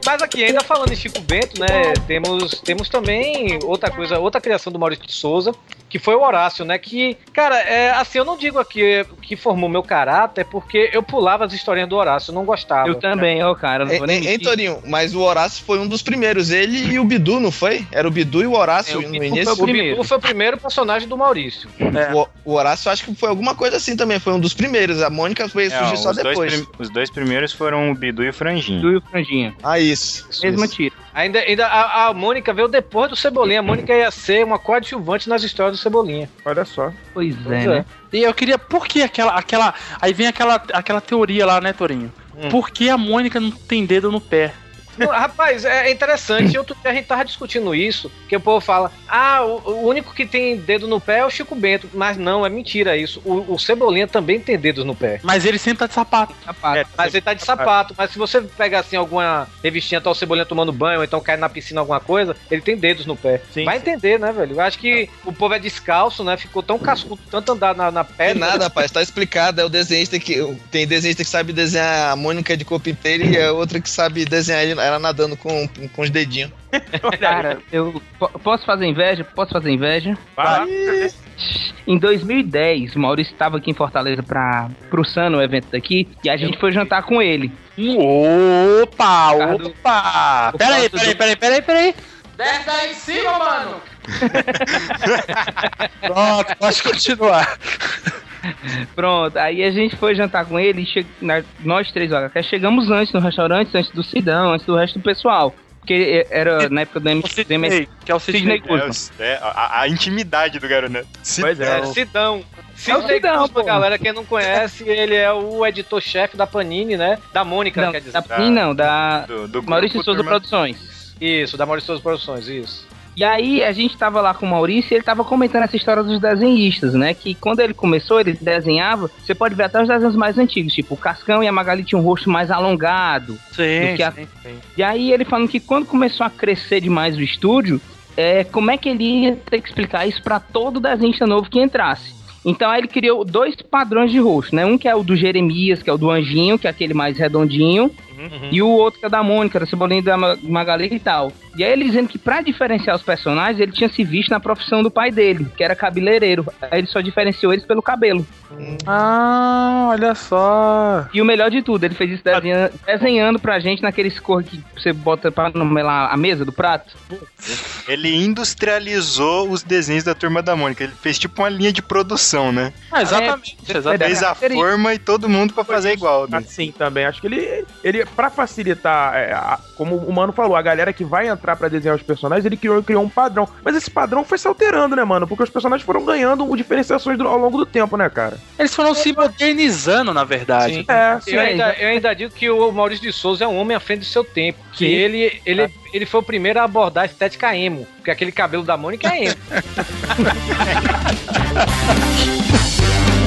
Mas aqui, ainda falando em Chico Bento, né? Temos, temos também outra coisa, outra criação do Maurício de Souza, que foi o Horácio, né? Que, cara, é, assim, eu não digo aqui que formou meu caráter, porque eu pulava as historinhas do Horácio, eu não gostava. eu também, ó, cara. Não Hein, vou nem hein, mentir. Torinho? Mas o Horácio foi um dos primeiros. Ele e o Bidu, não foi? Era o Bidu e o Horácio É, o no Bidu início. foi O Bidu foi o primeiro personagem do Maurício. O, o Horácio acho que foi alguma coisa assim também. Foi um dos primeiros. A Mônica foi surgir só os, dois depois. os dois primeiros foram o Bidu e o Franjinho. Tu e o Franjinha. Ah, isso. isso, Mesma isso. tira. Ainda, ainda a, a Mônica veio depois do Cebolinha. A Mônica ia ser uma coadjuvante nas histórias do Cebolinha. Olha só. Pois Pois é, é. né? E eu queria, por que aquela, aquela. Aí vem aquela, aquela teoria lá, né, Torinho? Hum. Por que a Mônica não tem dedo no pé? Rapaz, é interessante. Outro dia a gente tava discutindo isso, que o povo fala: ah, o, único que tem dedo no pé é o Chico Bento. Mas não, é mentira isso. O, o Cebolinha também tem dedos no pé. Mas ele sempre tá de sapato. Sapato. É, Mas ele tá de sapato. Mas se você pegar assim alguma revistinha, tá o Cebolinha tomando banho, ou então cai na piscina alguma coisa, ele tem dedos no pé. Sim, Vai sim. entender, né, velho? Eu acho que o povo é descalço, né? Ficou tão cascudo, tanto andar na, na pedra. nada, rapaz, tá explicado. É o desenhista que. Tem desenhista que sabe desenhar a Mônica de corpo inteiro e a outra que sabe desenhar ele- ela nadando com, com os dedinhos. Cara, eu po- posso fazer inveja? Posso fazer inveja? Vai lá. Em 2010, o Maurício estava aqui em Fortaleza para pro Sano, o evento daqui, e a gente foi jantar com ele. Opa, opa! o Peraí, peraí, peraí, peraí, peraí. Desce daí em cima, mano! Pronto, pode continuar. Pronto, aí a gente foi jantar com ele e che- nós três, olha, chegamos antes no restaurante, antes do Sidão, antes do resto do pessoal. Porque era na época do M- O do MS Sidney, que é o Sidney Sidney. É, os- é, a, a intimidade do garoto, né? Pois é. É, Sidão. É o Sidão, Kuzma, pô. galera, quem não conhece, ele é o editor-chefe da Panini, né? Da Mônica, Não, quer dizer. da Panini não, da Do, do Maurício Souza Produções. Isso, da Maurício Souza Produções, isso. E aí a gente tava lá com o Maurício e ele tava comentando essa história dos desenhistas, né? Que quando ele começou, ele desenhava, você pode ver até os desenhos mais antigos, tipo o Cascão e a Magali tinham um rosto mais alongado. Sim, Do que a- sim, sim. E aí ele falando que quando começou a crescer demais o estúdio, é, como é que ele ia ter que explicar isso pra todo desenhista novo que entrasse? Então aí ele criou dois padrões de rosto, né? Um que é o do Jeremias, que é o do Anjinho, que é aquele mais redondinho, e o outro que é da Mônica, da Cebolinha da Ma- Magali e tal. E aí ele dizendo que pra diferenciar os personagens, ele tinha se visto na profissão do pai dele, que era cabeleireiro. Aí ele só diferenciou eles pelo cabelo. Ah, olha só. E o melhor de tudo, ele fez isso desenha- desenhando pra gente naqueles cor que você bota pra numelar a mesa do prato. Ele industrializou os desenhos da Turma da Mônica. Ele fez tipo uma linha de produção, né? Ah, exatamente, É, exatamente. Fez a forma e todo mundo pra fazer igual. Né? Assim também, acho que ele, ele para facilitar, é, a- como o Mano falou, a galera que vai entrar pra desenhar os personagens, ele criou, criou um padrão. Mas esse padrão foi se alterando, né, mano? Porque os personagens foram ganhando diferenciações do- ao longo do tempo, né, cara? Eles foram se modernizando, na verdade. É, Eu ainda, eu ainda digo que o Maurício de Souza é um homem à frente do seu tempo. Que Sim. ele, ele, ele foi o primeiro a abordar a estética emo. Porque aquele cabelo da Mônica é emo.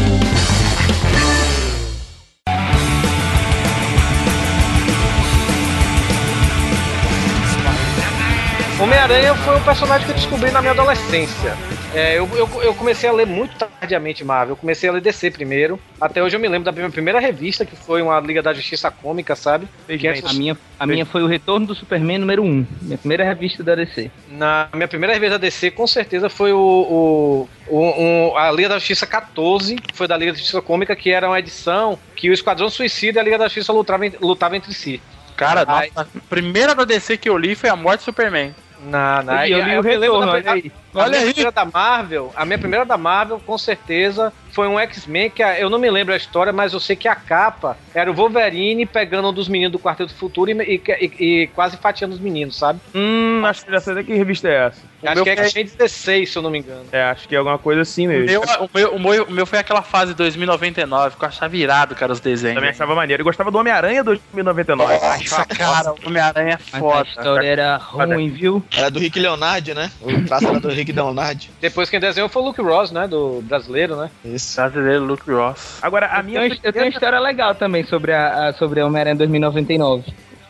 Homem-Aranha foi um personagem que eu descobri na minha adolescência. É, eu, eu, eu comecei a ler muito tardiamente Marvel. Eu comecei a ler DC primeiro. Até hoje eu me lembro da minha primeira revista, que foi uma Liga da Justiça Cômica, sabe? Que é- A minha, a minha foi o Retorno do Superman número 1. Minha primeira revista da DC. Na minha primeira revista da DC, com certeza, foi o, o, o- o- a Liga da Justiça 14, que foi da Liga da Justiça Cômica, que era uma edição que o Esquadrão Suicida e a Liga da Justiça lutavam, lutavam entre si. Cara, nossa, a primeira da DC que eu li foi a Morte do Superman. Na, na, E eu li o me lembro Retorno, da- olha. A, minha aí. primeira da Marvel, a minha primeira da Marvel, com certeza, foi um X-Men que eu não me lembro a história, mas eu sei que a capa era o Wolverine pegando um dos meninos do Quarteto do Futuro e, e- e- quase fatiando os meninos, sabe? Hum, acho que dessa que revista é essa. Acho meu que é foi- X-Men 16, se eu não me engano. É, acho que é alguma coisa assim O mesmo. meu, o, meu, o, meu, o meu foi aquela fase 2099, que eu achava irado, cara, os desenhos. Também achava maneiro. Eu gostava do Homem-Aranha 2099. Nossa, cara, o Homem-Aranha é foda. a história era ruim, viu? Era do Rick Leonardi, né? O traço era do Rick Leonardi. Depois quem desenhou foi o Luke Ross, né? Do brasileiro, né? Isso. Brasileiro Luke Ross. Agora, a Eu minha. tenho, eu tenho uma história legal também sobre a, a- sobre Homem-Aranha 2099.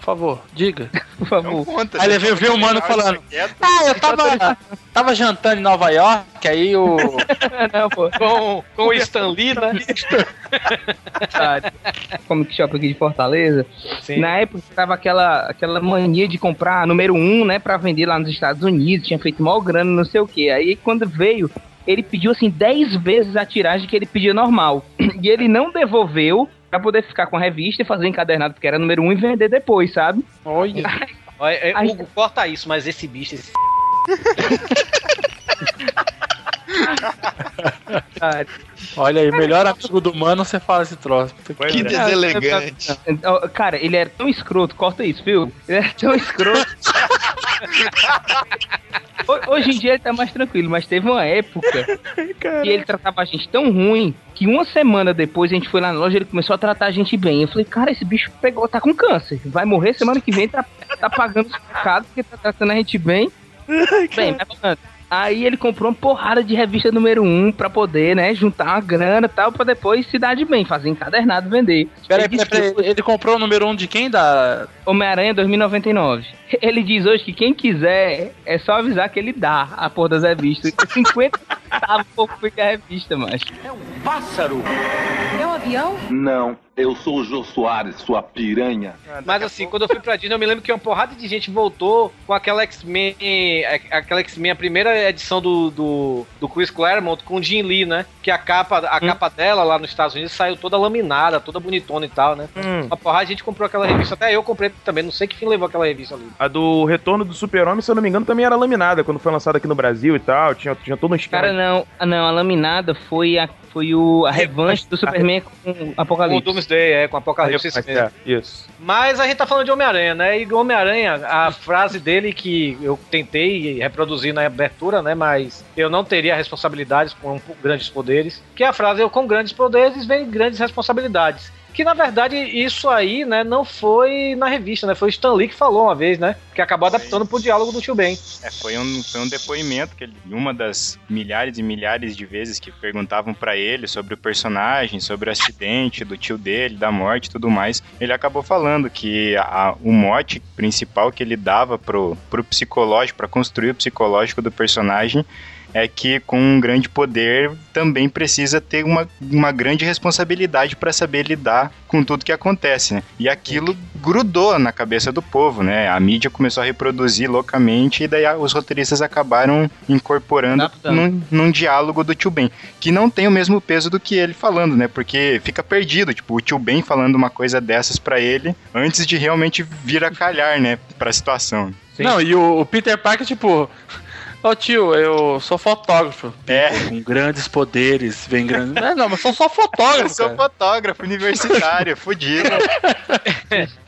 Por favor, diga. Por favor. Conta, Aí deixa veio, veio o mano falando. quieto. Ah, eu tava, tava jantando em Nova York, aí o. Não, pô. Com, com o Stan Lee, né? sabe? Comic Shop aqui de Fortaleza. Sim. Na época tava aquela, aquela mania de comprar número um, né, pra vender lá nos Estados Unidos, tinha feito mal grana, não sei o que. Aí quando veio, ele pediu assim 10 vezes a tiragem que ele pedia normal. E ele não devolveu pra poder ficar com a revista e fazer encadernado, porque era número um e vender depois, sabe? Olha. Olha, é, Aí- Hugo, corta isso, mas esse bicho, esse Olha aí, melhor amigo do mano, você fala esse troço. Que é. deselegante. Cara, ele era tão escroto, corta isso, viu? Ele era tão escroto. Ho- Hoje em dia ele tá mais tranquilo, mas teve uma época que ele tratava a gente tão ruim que uma semana depois a gente foi lá na loja e ele começou a tratar a gente bem. Eu falei, cara, esse bicho pegou, tá com câncer. Vai morrer semana que vem, tá, tá pagando os pecados porque tá tratando a gente bem. Bem, falando. Aí ele comprou uma porrada de revista número um pra poder, né, juntar uma grana e tal, pra depois se dar de bem, fazer encadernado e vender. Peraí, Ele disse peraí, peraí, ele comprou o número um de quem? Da. Homem-Aranha 2099. Ele diz hoje que quem quiser é só avisar que ele dá a porra das revistas. 50 centavos pouco fica a revista, mas. Pássaro! É um avião? Não, eu sou o Jô Soares, sua piranha. Mas assim, quando eu fui pra Disney, eu me lembro que uma porrada de gente voltou com aquela X-Men, aquela X-Men, a primeira edição do, do, do Chris Claremont com o Jim Lee, né? Que a capa, a capa dela lá nos Estados Unidos saiu toda laminada, toda bonitona e tal, né? Hum. Uma porrada de gente comprou aquela revista, até eu comprei também, não sei que fim levou aquela revista ali. A do Retorno do Super-Homem, se eu não me engano, também era laminada quando foi lançada aqui no Brasil e tal. Tinha, tinha todo um esquema. Cara, não, ah, não, a laminada foi a, foi o, a revanche do Superman com o Com o Apocalipse. Doomsday, é, com o Apocalipse. É, isso. Mas a gente tá falando de Homem-Aranha, né? E o Homem-Aranha, a frase dele que eu tentei reproduzir na abertura, né? Mas eu não teria responsabilidades com grandes poderes. Que é a frase, eu com grandes poderes vem grandes responsabilidades. Que na verdade isso aí, né, não foi na revista, né? Foi o Stan Lee que falou uma vez, né? Que acabou adaptando pro diálogo do Tio Ben. É, foi um, foi um depoimento que ele, uma das milhares e milhares de vezes que perguntavam pra ele sobre o personagem, sobre o acidente do tio dele, da morte e tudo mais, ele acabou falando que a- o mote principal que ele dava pro, pro psicológico, pra construir o psicológico do personagem, é que com um grande poder também precisa ter uma, uma grande responsabilidade para saber lidar com tudo que acontece, né? E aquilo grudou na cabeça do povo, né? A mídia começou a reproduzir loucamente e daí a- os roteiristas acabaram incorporando num, num diálogo do tio Ben, que não tem o mesmo peso do que ele falando, né? Porque fica perdido, tipo, o tio Ben falando uma coisa dessas para ele antes de realmente vir a calhar, né, pra situação. Não, e o, o Peter Parker, tipo. Ô tio, eu sou fotógrafo. É. Com grandes poderes, vem grandes. Não, não, mas sou só fotógrafo. Eu sou cara. fotógrafo universitário, fudido.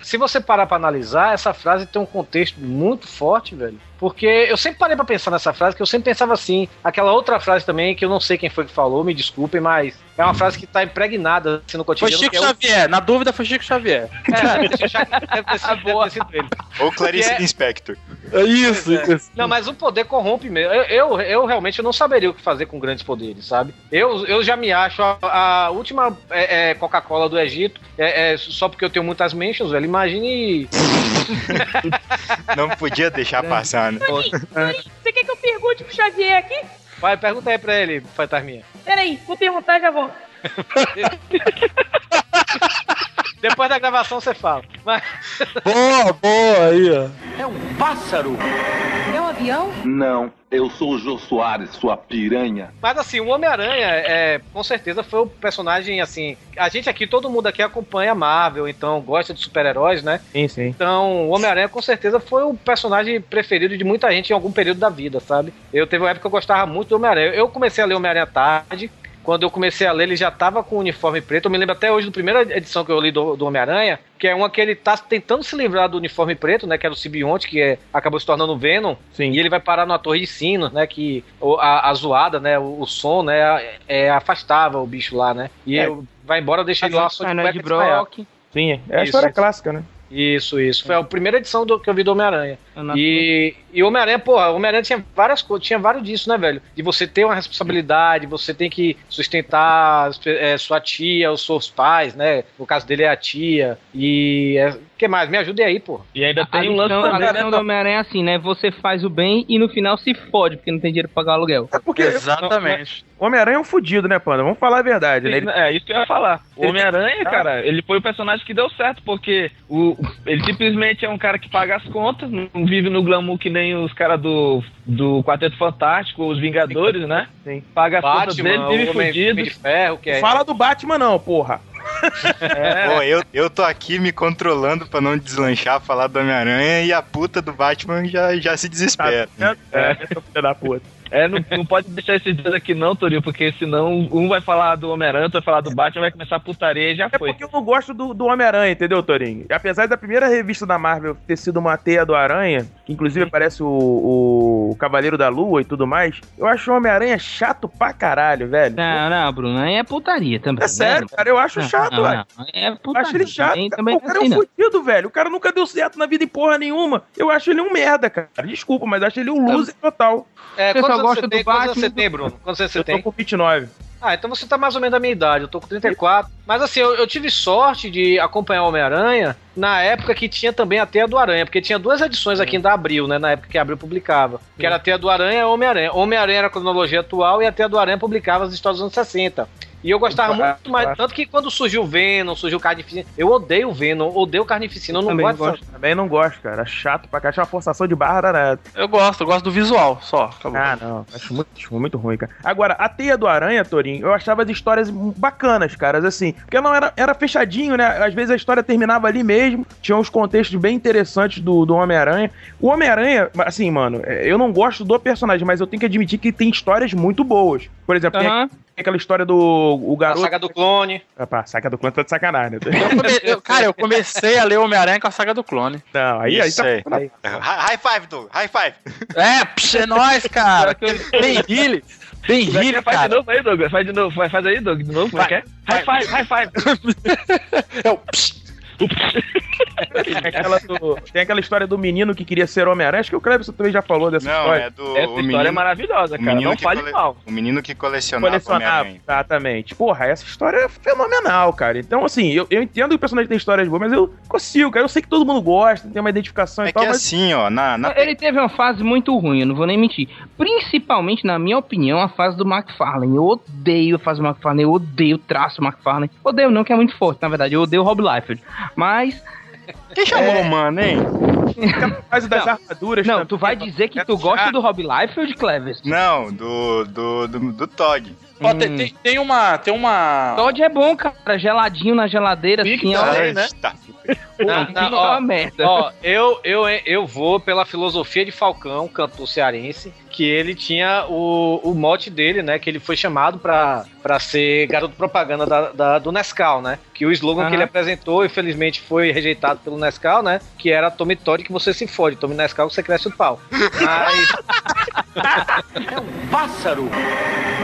Se você parar pra analisar, essa frase tem um contexto muito forte, velho. Porque eu sempre parei pra pensar nessa frase, que eu sempre pensava assim. Aquela outra frase também, que eu não sei quem foi que falou, me desculpem, mas é uma frase que tá impregnada assim, no Foi cotidiano. Chico que é o- Xavier, na dúvida foi Chico Xavier. É, deve ter sido- deve ter sido- deve ter sido ele. Ou Clarice é- Inspector. É isso, É. Não, mas o poder corrompe mesmo. Eu, eu, eu realmente não saberia o que fazer com grandes poderes, sabe? Eu, eu já me acho a, a última é, é, Coca-Cola do Egito, é, é, só porque eu tenho muitas mentions, velho. Imagine Não podia deixar passar, né? Você quer que eu pergunte pro Xavier aqui? Vai, pergunta aí pra ele, fantasminha. Peraí, vou perguntar e já volto. Depois da gravação você fala. Mas... Boa, boa aí, ó. É um pássaro. É um avião? Não, eu sou o Jô Soares, sua piranha. Mas assim, o Homem-Aranha, é, com certeza, foi o personagem, assim. A gente aqui, todo mundo aqui acompanha a Marvel, então gosta de super-heróis, né? Sim, sim. Então, o Homem-Aranha, com certeza, foi o personagem preferido de muita gente em algum período da vida, sabe? Eu teve uma época que eu gostava muito do Homem-Aranha. Eu comecei a ler Homem-Aranha tarde. Quando eu comecei a ler, ele já tava com o uniforme preto. Eu me lembro até hoje da primeira edição que eu li do, do Homem-Aranha, que é uma que ele tá tentando se livrar do uniforme preto, né? Que era o Sibionte, que é- acabou se tornando o Venom. Sim. E ele vai parar numa torre de sino, né? Que a, a zoada, né? O, o som, né? É, é, afastava o bicho lá, né? E É. eu, vai embora, deixa ele lá só de cueca de. Brock. Sim, é a Isso, história isso. clássica, né? Isso, isso. Foi a primeira edição do, que eu vi do Homem-Aranha. E, e o Homem-Aranha, porra, o Homem-Aranha tinha várias coisas, tinha vários disso, né, velho? De você ter uma responsabilidade, você tem que sustentar é, sua tia, os seus pais, né? No caso dele é a tia. E. O que mais? Me ajude aí, porra. E ainda tem um lance lição, a também, lição né? do Homem-Aranha é assim, né? Você faz o bem e no final se fode, porque não tem dinheiro pra pagar o aluguel. É porque Exatamente. o Homem-Aranha é um fudido, né, Panda? Vamos falar a verdade, né? Ele- É isso que eu ia falar. O Homem-Aranha, Ah. cara, ele foi o personagem que deu certo, porque o, ele simplesmente é um cara que paga as contas, não vive no glamour que nem os caras do, do Quarteto Fantástico, os Vingadores, né? Sim. Paga as contas Batman, dele, vive fudido. Homem de Ferro, que é. Fala do Batman, não, porra. Pô, eu, eu tô aqui me controlando pra não deslanchar, falar do Homem-Aranha e a puta do Batman já, já se desespera. É, essa filha da puta. É, não, não pode deixar esses dois aqui não, Torinho, porque senão um vai falar do Homem-Aranha, outro vai falar do Batman, vai começar a putaria e já É foi. porque eu não gosto do, do Homem-Aranha, entendeu, Torinho? Apesar da primeira revista da Marvel ter sido uma teia do Aranha, que inclusive aparece o, o Cavaleiro da Lua e tudo mais, eu acho o Homem-Aranha chato pra caralho, velho. Não, não, Bruno, aí é putaria também. É sério, né? cara, eu acho Não, chato, não, velho. não, É Eu putaria. acho ele chato. Também, também o cara é um fudido, velho. O cara nunca deu certo na vida em porra nenhuma. Eu acho ele um merda, cara. Desculpa, mas acho ele um loser total. É, Você quantos gosta você do tem? Quantos anos Batman você tem, Bruno? Quantos anos você Eu tem? tô com 29. Ah, então você tá mais ou menos da minha idade, eu tô com 34. Mas assim, eu, eu tive sorte de acompanhar o Homem-Aranha na época que tinha também a Teia do Aranha, porque tinha duas edições aqui da Abril, né? Na época que a Abril publicava. Que era a Teia do Aranha e Homem-Aranha. Homem-Aranha era a cronologia atual e a Teia do Aranha publicava as histórias dos anos 60. E eu gostava Claro, muito mais. claro. Tanto que quando surgiu o Venom, surgiu o Carnificina. Eu odeio o Venom, odeio o Carnificina, eu não Também gosto. dessa- Também não gosto, cara. Chato pra cá. Acho uma forçação de barra danada. Eu gosto, eu gosto do visual, só. Acabou. Ah, não. Acho muito, muito ruim, cara. Agora, a Teia do Aranha, Torinho, eu achava as histórias bacanas, caras, assim. Porque não era, era fechadinho, né? Às vezes a história terminava ali mesmo. Tinha uns contextos bem interessantes do, do Homem-Aranha. O Homem-Aranha, assim, mano, é, eu não gosto do personagem, mas eu tenho que admitir que tem histórias muito boas. Por exemplo, tem Aham. Aquela história do o A garoto. saga do clone. Opa, saca do clã tá de sacanagem, né? Eu come- eu- cara, eu comecei a ler Homem-Aranha com a saga do clone. Não, aí, aí Isso tá. aí. aí. High five, Doug. High five. É, psh, é nóis, cara. Ben Healy. Ben Healy, Faz de novo aí, Douglas. Faz de novo. Faz, faz aí, Doug. De novo, como é que é? High five, high five. É o psh. Tem aquela, do- tem aquela história do menino que queria ser Homem-Aranha. Acho que o Cleberson também já falou dessa Não, história. é do. Essa história menino, é maravilhosa, o cara. menino Não que fale cole- mal. O menino que colecionava Homem-Aranha. exatamente. Porra, essa história é fenomenal, cara. Então, assim, eu, eu entendo que o personagem tem histórias boas, mas eu consigo, cara. Eu sei que todo mundo gosta, tem uma identificação É e tal, que mas. assim, ó, na, na Ele teve uma fase muito ruim, eu não vou nem mentir. Principalmente, na minha opinião, a fase do McFarlane. Eu odeio a fase do McFarlane, eu odeio o traço do McFarlane. Odeio não, que é muito forte, na verdade. Eu odeio o Rob Liefeld. Mas, Quem chamou o mano, hein? fase das Não. armaduras. não, também. tu vai dizer que tu gosta do Rob Liefeld, Clever? Não, do, do, do, do Todd. Ó, tem, tem, tem uma. Tem uma. Todd é bom, cara. Geladinho na geladeira, assim, ó. né? Tá. Não, Não, não, é ó, uma merda. Ó, eu, eu, eu vou pela filosofia de Falcão, cantor cearense, que ele tinha o, o mote dele, né? Que ele foi chamado pra, pra ser garoto propaganda da, da- do Nescau, né? Que o slogan que Aham. ele apresentou, infelizmente, foi rejeitado pelo Nescau, né? Que era Tome Todd que você se fode, Tome Nescau que você cresce o pau. Mas, Pássaro.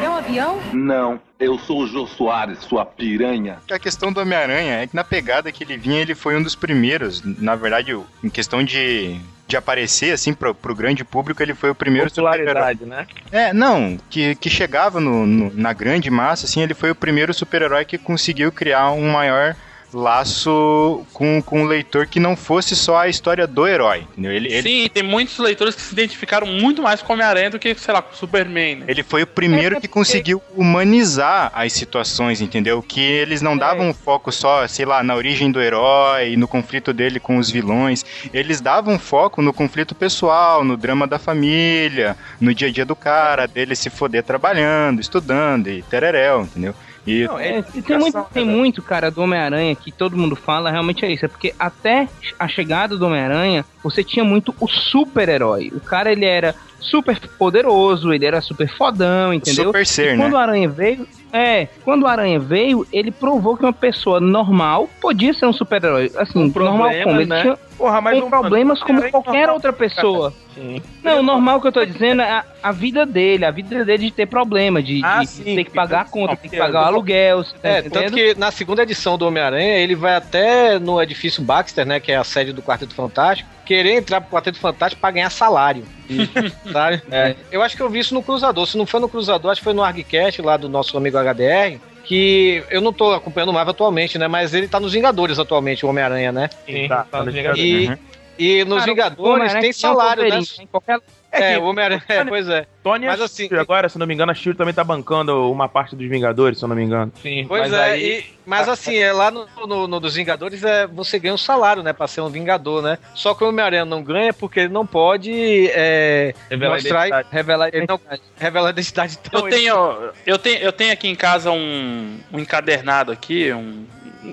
É um avião? Não, eu sou o Jô Soares, sua piranha. A questão do Homem-Aranha é que na pegada que ele vinha, ele foi um dos primeiros. Na verdade, em questão de, de aparecer, assim, pro, pro grande público, ele foi o primeiro super-herói. Popularidade, né? É, não, que, que chegava no, no- na grande massa, assim, ele foi o primeiro super-herói que conseguiu criar um maior laço com, com o leitor que não fosse só a história do herói, entendeu? Ele, ele, Sim, tem muitos leitores que se identificaram muito mais com Homem-Aranha do que, sei lá, com o Superman. Né? ele foi o primeiro que conseguiu humanizar as situações, entendeu? Que eles não davam foco só, sei lá, na origem do herói, no conflito dele com os vilões. Eles davam foco no conflito pessoal, no drama da família, no dia a dia do cara, dele se foder trabalhando, estudando e tereréu, entendeu? E É, tem, muito, tem muito, cara, do Homem-Aranha que todo mundo fala, realmente é isso. É porque até a chegada do Homem-Aranha, você tinha muito o super-herói. O cara, ele era super poderoso, ele era super fodão, entendeu? super ser, e quando né? o Aranha veio, é, quando o Aranha veio, ele provou que uma pessoa normal podia ser um super-herói. Assim, normal problemas, como? Ele né? tinha Porra, mas com um- problemas como qualquer normal, outra pessoa. Sim. Não, o normal que eu tô dizendo é a, a vida dele, a vida dele de ter problema, de, Ah, de sim, ter que pagar a conta, ter que pagar o aluguel. você tá É, tanto entendendo? que na segunda edição do Homem-Aranha, ele vai até no edifício Baxter, né, que é a sede do Quarteto Fantástico, querer entrar pro Quarteto Fantástico pra ganhar salário. sabe? Eu acho que eu vi isso no Cruzador. Se não foi no Cruzador, acho que foi no ArgCast lá do nosso amigo HDR, que eu não tô acompanhando mais atualmente, né, mas ele tá nos Vingadores atualmente, o Homem-Aranha, né? Sim, Tá, tá nos tá Vingadores. E, Uhum. e nos Cara, Vingadores tem salário, né? Em qualquer É, que- o Homem-Aranha, é, pois é. Tony Mas é assim- agora, se não me engano, a Shield também tá bancando uma parte dos Vingadores, se eu não me engano. Sim, Pois mas é, aí- e- mas assim, é lá no, no, no dos Vingadores é, você ganha um salário, né, pra ser um Vingador, né? Só que o Homem-Aranha não ganha porque ele não pode é, Revelar a mostrar, identidade. Revelar ele não revela a identidade. Então, Eu ele- tenho, eu tenho, eu tenho aqui em casa um, um encadernado aqui, um,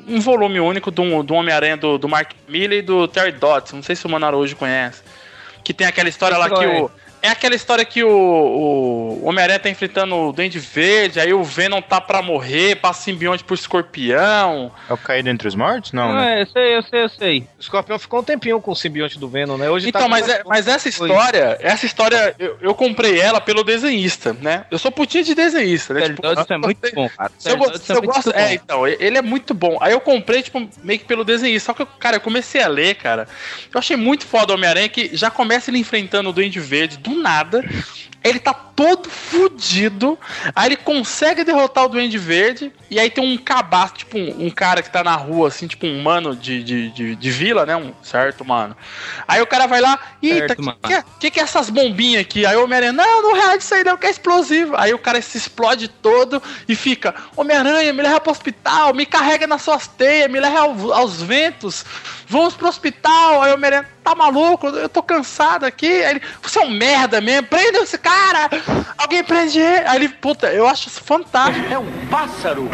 um volume único do, do Homem-Aranha do, do Mark Miller e do Terry Dodson. Não sei se o Mano Araújo conhece. Que tem aquela história lá que o. É aquela história que o, o Homem-Aranha tá enfrentando o Duende Verde, aí o Venom tá pra morrer, passa simbionte por escorpião. É o caído entre os mortos? Não, Não, né? é, eu sei, eu sei, eu sei. O Escorpião ficou um tempinho com o simbionte do Venom, né? Hoje Então, tá mas, é- mas essa história, essa história, eu, eu comprei ela pelo desenhista, né? Eu sou putinha de desenhista, né? Tipo, Dodson é muito bom, cara. Se eu, se é eu muito gosto. bom. É, então, ele é muito bom. Aí eu comprei, tipo, meio que pelo desenhista. Só que, cara, eu comecei a ler, cara. Eu achei muito foda o Homem-Aranha que já começa ele enfrentando o Duende Verde do nada. Ele tá todo fudido. Aí ele consegue derrotar o Duende Verde. E aí tem um cabaço, tipo, um, um cara que tá na rua, assim, tipo um mano de, de, de, de vila, né? Um certo mano. Aí o cara vai lá, eita, Certo, que, mano. que, que que é essas bombinhas aqui? Aí o Homem-Aranha, não, não reage isso aí não, que é explosivo. Aí o cara se explode todo e fica, Homem-Aranha, me leva pro hospital, me carrega nas suas teias, me leva ao- aos ventos, vamos pro hospital. Aí o Homem-Aranha, tá maluco, eu tô cansado aqui. Aí ele, você é um merda mesmo, prenda esse cara, alguém prende ele. Aí ele, puta, eu acho isso fantástico. É um pássaro.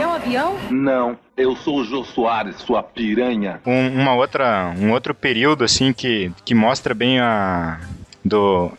É um avião? Não, eu sou o Jô Soares, sua piranha. Um, uma outra, um outro período assim que, que mostra bem a do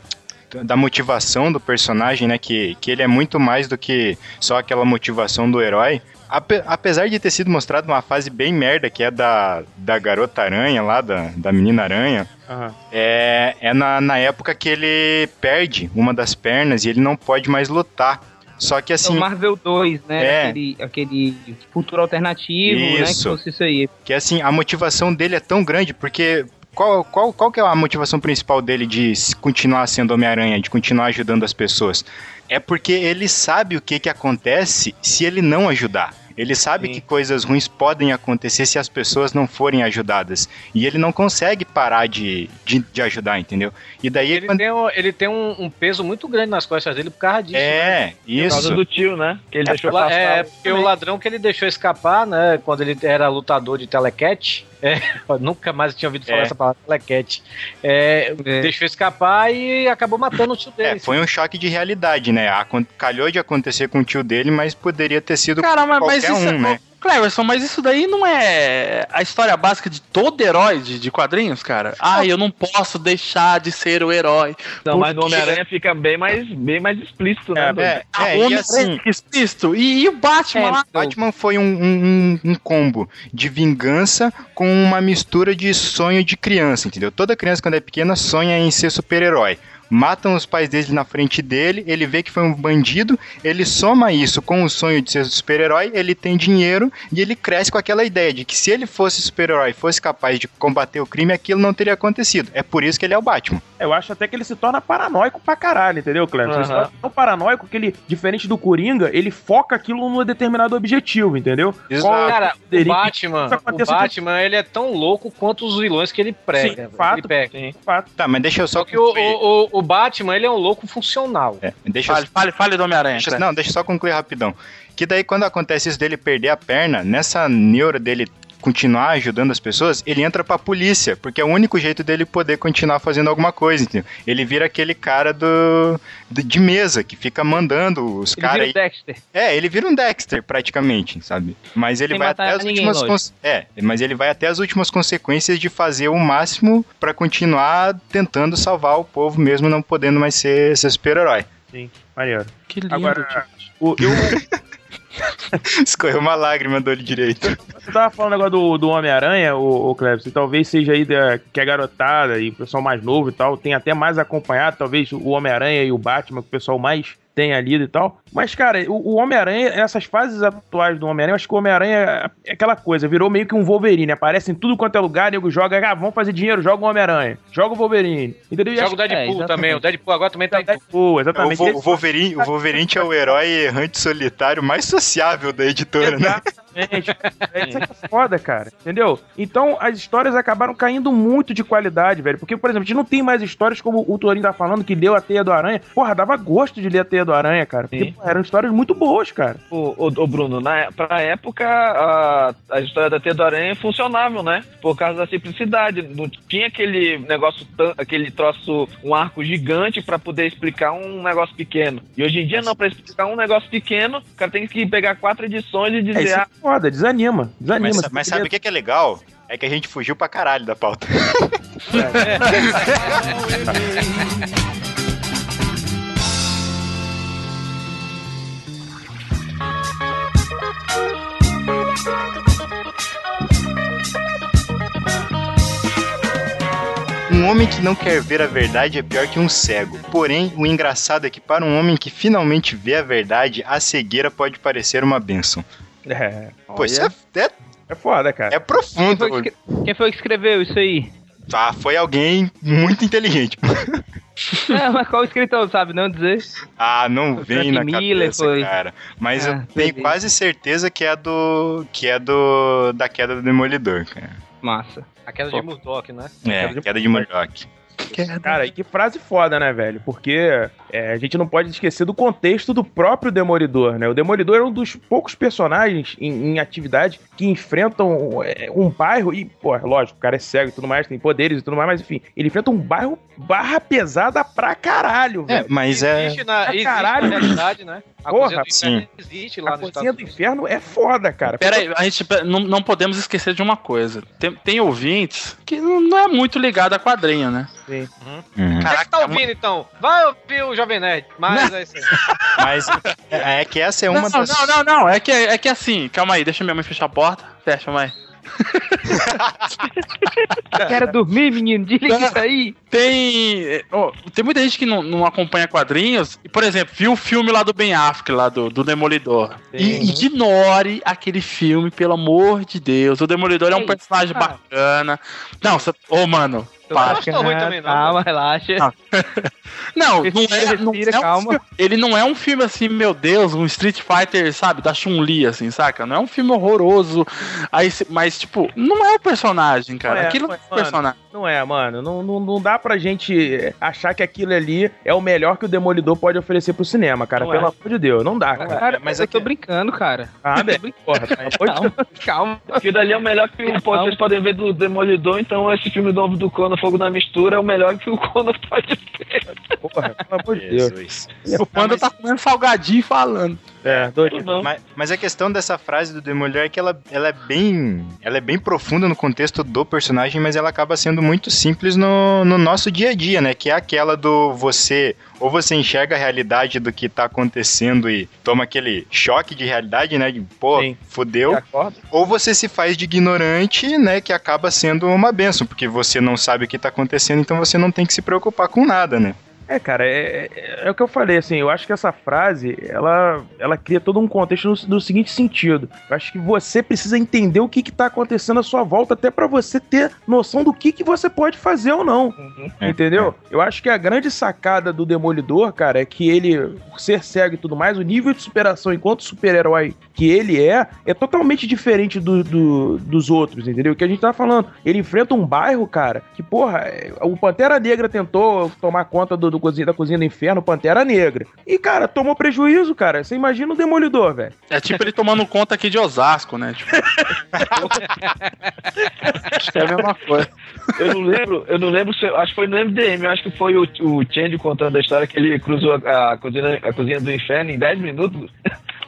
da motivação do personagem, né? Que, que ele é muito mais do que só aquela motivação do herói. Ape- apesar de ter sido mostrado uma fase bem merda, que é da, da garota aranha lá, da, da menina aranha, Aham. é, é na, na época que ele perde uma das pernas e ele não pode mais lutar. Só que É assim. o Marvel 2, né? É. Aquele, aquele futuro alternativo, né? Que Isso. fosse isso aí. Que assim, a motivação dele é tão grande, porque qual, qual, qual que é a motivação principal dele de continuar sendo Homem-Aranha, de continuar ajudando as pessoas? É porque ele sabe o que, que acontece se ele não ajudar. Ele sabe que coisas ruins podem acontecer se as pessoas não forem ajudadas. E ele não consegue parar de, de, de ajudar, entendeu? E daí Ele tem, um, ele tem um, um peso muito grande nas costas dele por causa disso. É, né? Por causa isso. do tio, né? Que ele deixou La- passar. É, porque o ladrão que ele deixou escapar, né? Quando ele era lutador de telecat. É, nunca mais tinha ouvido falar É. essa palavra telecat. É, Deixou escapar e acabou matando o tio dele. É, foi um choque de realidade, né? Calhou de acontecer com o tio dele, mas poderia ter sido Cara, mas, mas qualquer isso um, é. né? Cleverson, mas isso daí não é a história básica de todo herói de, de quadrinhos, cara? Ah, eu não posso deixar de ser o herói. Não, mas no porque- Homem-Aranha fica bem mais, bem mais explícito, né? Dudu? É, Ah, é, o e Homem-Aranha assim, fica explícito. E, e o Batman É, lá? Batman foi um, um, um- um combo de vingança com uma mistura de sonho de criança, entendeu? Toda criança, quando é pequena, sonha em ser super-herói. Matam os pais dele na frente dele, ele vê que foi um bandido, ele soma isso com o sonho de ser super-herói, ele tem dinheiro e ele cresce com aquela ideia de que se ele fosse super-herói, fosse capaz de combater o crime, aquilo não teria acontecido. É por isso que ele é o Batman. Eu acho até que ele se torna paranoico pra caralho, entendeu, Cleber? Ele se torna tão paranoico que ele, diferente do Coringa, ele foca aquilo num determinado objetivo, entendeu? Qual é Cara, o que Batman, o aconteça Batman, ele é tão louco quanto os vilões que ele prega. Sim, fato, Ele pega. Fato. Tá, mas deixa eu só Porque o, o, o, o Batman, ele é um louco funcional. É, deixa Fale, eu... fale, fale do Homem-Aranha. Não, deixa eu só concluir rapidão. Que daí, quando acontece isso dele perder a perna, nessa neura dele continuar ajudando as pessoas, ele entra pra polícia, porque é o único jeito dele poder continuar fazendo alguma coisa, entendeu? Ele vira aquele cara do, do- de mesa, que fica mandando os Ele caras vira aí. o Dexter. É, ele vira um Dexter, praticamente, sabe? Mas ele Sem vai até as últimas cons- É, mas ele vai até as últimas consequências de fazer o máximo pra continuar tentando salvar o povo, mesmo não podendo mais ser, ser super-herói. Sim, maneiro. Que lindo. Agora, o, eu, Escorreu uma lágrima do olho direito. Você tava falando agora do, do Homem-Aranha, o, o Cleber, e talvez seja aí da, que a garotada e o pessoal mais novo e tal tem até mais acompanhado, talvez o Homem-Aranha e o Batman, que o pessoal mais tenha lido e tal. Mas, cara, o, o Homem-Aranha, essas fases atuais do Homem-Aranha, eu acho que o Homem-Aranha é aquela coisa, virou meio que um Wolverine, aparece em tudo quanto é lugar, nego joga, ah, vamos fazer dinheiro, joga o Homem-Aranha, joga o Wolverine. Entendeu? E Joga acho o Deadpool também. O Deadpool agora também tá em. Pô, O, exatamente. O Wolverine, o Wolverine é o herói errante solitário mais sociável da editora, né? Exatamente. É, isso aqui é foda, cara. Entendeu? Então, as histórias acabaram caindo muito de qualidade, velho. Porque, por exemplo, a gente não tem mais histórias como o Torinho tá falando, que leu a Teia do Aranha. Porra, dava gosto de ler a Teia do Aranha, cara. Porque, Sim. eram histórias muito boas, cara. Ô, ô, ô, Bruno, na, pra época, a, a história da Teia do Aranha é funcionável, né? Por causa da simplicidade. Não tinha aquele negócio, aquele troço, um arco gigante pra poder explicar um negócio pequeno. E hoje em dia, não, pra explicar um negócio pequeno, o cara tem que pegar quatro edições e É, dizer, isso é ah, foda, desanima. Desanima. Mas, mas sabe o que que é legal? É que a gente fugiu pra caralho da pauta. Um homem que não quer ver a verdade é pior que um cego. Porém, o engraçado é que para um homem que finalmente vê a verdade, a cegueira pode parecer uma bênção. É, Pô, isso é, é, é foda, cara. é profundo. Quem foi, que, quem foi que escreveu isso aí? Tá, foi alguém muito inteligente. É, mas qual escritor, sabe não dizer? Ah, não vem Frank na Miller cabeça, foi. cara. Mas Ah, eu tenho beleza. quase certeza que é do que é do da queda do Demolidor, cara. Massa. A queda de Murdoch, né? É, Queda de queda de Murdoch. Cara, e que frase foda, né, velho? Porque é, a gente não pode esquecer do contexto do próprio Demolidor, né? O Demolidor é um dos poucos personagens em, em atividade que enfrentam é, um bairro e, pô, lógico, o cara é cego e tudo mais, tem poderes e tudo mais, mas enfim, ele enfrenta um bairro barra pesada pra caralho, É, velho. mas é Existe na, Pra existe caralho. na realidade, né? A Porra, cozinha do inferno sim. existe lá A Estados do inferno é foda, cara. Pera aí, a gente não, não podemos esquecer de uma coisa. Tem, tem ouvintes que não não é muito ligado a quadrinho, né? Sim. Uhum. Você que tá ouvindo, então? Vai ouvir o Jovem Nerd. Mas é isso aí. Mas é, é que essa é uma não, das não, não, não. É que, é que assim, calma aí, deixa minha mãe fechar a porta. Fecha, mãe. Quero dormir, menino, desliga isso aí. Tem. ó, tem muita gente que não, não acompanha quadrinhos e, por exemplo, viu o filme lá do Ben Affleck, lá do, do Demolidor. E ignore aquele filme, pelo amor de Deus. O Demolidor é um Ei, personagem cara. bacana. Não. Ô, mano. Eu para. não tão ruim também, não. Calma, relaxa. Não. Não, não é, Respira, não respira, é um calma. filme- ele não é um filme assim, meu Deus, um Street Fighter, sabe, da Chun-Li, assim, saca? Não é um filme horroroso. Aí, mas, tipo, não é o personagem, cara. É, Aquilo não é, é o personagem. Não é, mano. Não, não, não dá pra gente achar que aquilo ali é o melhor que o Demolidor pode oferecer pro cinema, cara. Não Pelo é. amor de Deus. Não dá, cara. Cara, mas mas é eu tô brincando, cara. Ah, velho. Porra, Deus. Calma, calma. aquilo ali é o melhor que o, vocês podem ver do Demolidor, então esse filme novo do Conan, Fogo na Mistura, é o melhor que o Conan pode ter. Porra, pelo amor de Deus. Jesus. O Panda tá comendo salgadinho e falando. É, doido. Não. Mas, mas a questão dessa frase do Demolidor é que ela, ela é bem ela é bem profunda no contexto do personagem, mas ela acaba sendo muito simples no, no nosso dia a dia, né? Que é aquela do você ou você enxerga a realidade do que tá acontecendo e toma aquele choque de realidade, né? De, pô, Sim. fudeu. Ou você se faz de ignorante, né? Que acaba sendo uma benção, porque você não sabe o que tá acontecendo, então você não tem que se preocupar com nada, né? É, cara, é, é, é o que eu falei, assim, eu acho que essa frase, ela, ela cria todo um contexto no, no seguinte sentido. Eu acho que você precisa entender o que que tá acontecendo à sua volta, até pra você ter noção do que que você pode fazer ou não. Entendeu? Eu acho que a grande sacada do Demolidor, cara, é que ele, por ser cego e tudo mais, o nível de superação enquanto super-herói que ele é, é totalmente diferente do, do- dos outros, entendeu? O que a gente tá falando. Ele enfrenta um bairro, cara, que, porra, é, o Pantera Negra tentou tomar conta do, do cozinha, da cozinha do inferno, Pantera Negra. E, cara, tomou prejuízo, cara. Você imagina o Demolidor, velho. É tipo ele tomando conta aqui de Osasco, né? Tipo, acho que é a mesma coisa. Eu não lembro, eu não lembro se. Acho que foi no MDM, acho que foi o, o Change contando a história que ele cruzou a, a cozinha, a cozinha do inferno em 10 minutos.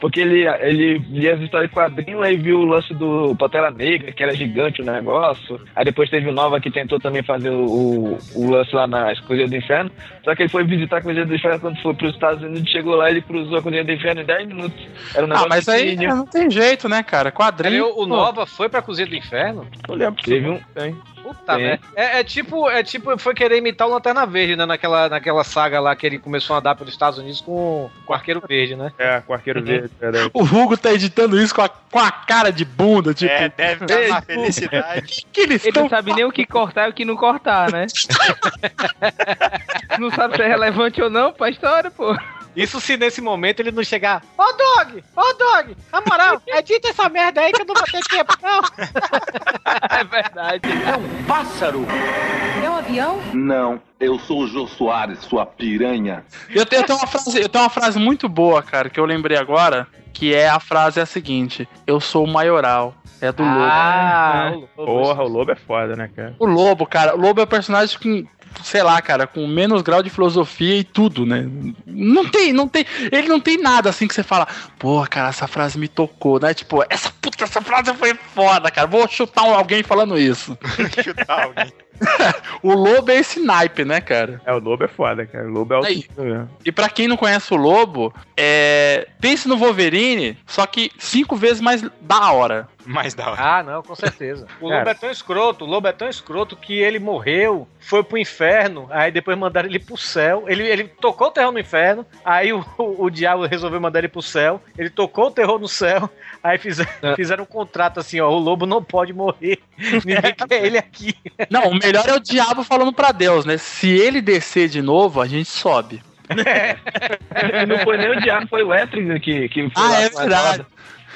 Porque ele, ele lia as histórias de quadrinho, aí viu o lance do Pantera Negra, que era gigante o negócio. Aí depois teve o Nova que tentou também fazer o, o, lance lá nas Cozinhas do Inferno. Só que ele foi visitar a Cozinha do Inferno quando foi para os Estados Unidos, chegou lá e ele cruzou a Cozinha do Inferno em 10 minutos. Era um Ah, negócio mas aí pequenininho. não tem jeito, né, cara? Aí Quadrinho. o, o Nova foi pra cozinha do inferno? Eu lembro. Teve um. Puta, né? É, é tipo, é tipo, foi querer imitar o Lanterna Verde, né? Naquela, naquela saga lá que ele começou a andar pelos Estados Unidos com, com o Arqueiro Verde, né? É, com o arqueiro verde, verdade. O Hugo tá editando isso com a, com a cara de bunda, tipo. É, deve dar uma "Ei, felicidade. que eles Ele não sabe nem o que cortar e o que não cortar, né? não sabe se é relevante ou não pra história, pô. Isso se nesse momento ele não chegar. Ô Dog! Ô Dog! Na moral, edita essa merda aí que eu não vou ter tempo, não! É verdade. É um pássaro? É um avião? Não, eu sou o Jô Soares, sua piranha. Eu tenho, eu tenho uma frase, eu tenho uma frase muito boa, cara, que eu lembrei agora, que é a frase é a seguinte: Eu sou o maioral. É do Ah, Lobo. o Lobo. Porra, o lobo é foda, né, cara? O Lobo, cara, o Lobo é o personagem com, sei lá, cara, com menos grau de filosofia e tudo, né? Não tem, não tem, ele não tem nada assim que você fala, pô, cara, essa frase me tocou, né? Tipo, essa puta, essa frase foi foda, cara. Vou chutar alguém falando isso. Chutar alguém. O Lobo é esse naipe, né, cara? É, o lobo é foda, cara. O lobo é Aí. o mesmo. E pra quem não conhece o Lobo, é... pense no Wolverine, só que cinco vezes mais da hora. Mais da hora. Ah, não, com certeza. O Cara. Lobo é tão escroto, o Lobo é tão escroto que ele morreu, foi pro inferno, aí depois mandaram ele pro céu. Ele, ele tocou o terror no inferno, aí o, o, o diabo resolveu mandar ele pro céu. Ele tocou o terror no céu, aí fizeram, fizeram um contrato assim, ó, o Lobo não pode morrer. Ninguém quer ele aqui. Não, o melhor é o diabo falando pra Deus, né? Se ele descer de novo, a gente sobe. E não foi nem o diabo, foi o Etrigan que, que foi Ah, é verdade. roda.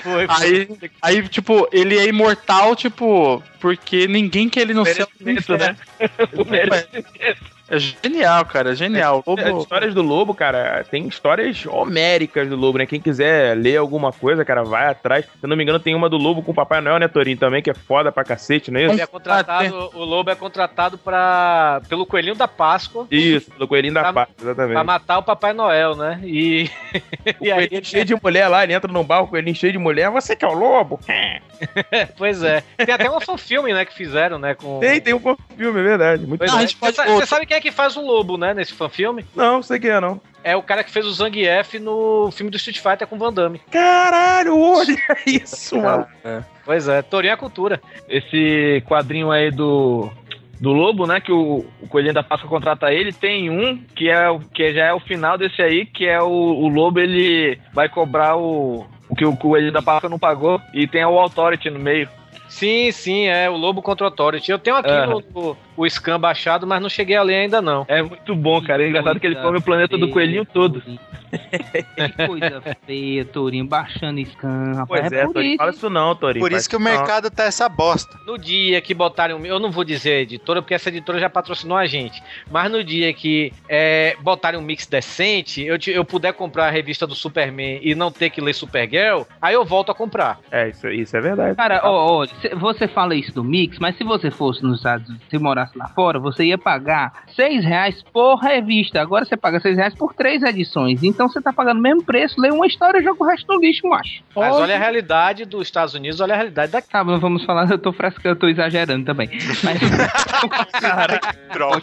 Foi, Aí, aí, tipo, ele é imortal, tipo, porque ninguém quer ele no céu. Merecimento, né? O merecimento. É genial, cara, é genial. O As Lobo- histórias do Lobo, cara, tem histórias homéricas do Lobo, né? Quem quiser ler alguma coisa, cara, vai atrás. Se eu não me engano, tem uma do Lobo com o Papai Noel, né, Torinho, também, que é foda pra cacete, não é Ele isso? é contratado, o Lobo é contratado pra, pelo Coelhinho da Páscoa Isso, do Coelhinho da Pra- pra exatamente. matar o Papai Noel, né? E, O e aí, Coelhinho cheio de mulher lá, ele entra num bar, o Coelhinho cheio de mulher, você que é o Lobo? pois é. Tem até um fanfilme, né, que fizeram, né, com... Tem, tem um filme, é verdade. Muito Ah, é. a gente pode Você sa- outro. Quem é que faz o Lobo, né, nesse fanfilme? Não, sei quem é, não. É o cara que fez o Zangief no filme do Street Fighter com Van Damme. Caralho, olha isso, mano. Pois é, Torinho é cultura. Esse quadrinho aí do, do Lobo, né? Que o, o Coelhinho da Páscoa contrata ele. Tem um que, é, o- que já é o final desse aí, que é o, o Lobo, ele vai cobrar o, o que o Coelhinho da Páscoa não pagou. E tem o Authority no meio. Sim, sim, é o Lobo contra o Authority. Eu tenho aqui no, no- o Scan baixado, mas não cheguei a ler ainda não. É muito bom, cara. É engraçado que ele come o planeta do coelhinho todo. Que coisa feia, Tourinho, baixando scan, rapaz. Pois é, é, por Torinho, isso. fala isso não, Torinho. Por isso que o não. mercado tá essa bosta. No dia que botarem um. Eu não vou dizer editora, porque essa editora já patrocinou a gente. Mas no dia que é, botarem um mix decente, eu, te- eu puder comprar a revista do Superman e não ter que ler Supergirl, aí eu volto a comprar. É, isso, isso é verdade. Cara, ó, ó, cê- você fala isso do Mix, mas se você fosse nos Estados Unidos, se lá fora, você ia pagar seis reais por revista. Agora você paga seis reais por três edições. Então você tá pagando o mesmo preço, lê uma história e joga o resto no lixo, macho. Mas Ó, olha a realidade dos Estados Unidos, olha a realidade daqui. Tá, não vamos falar, eu tô frescando, eu tô exagerando também. Mas Droga.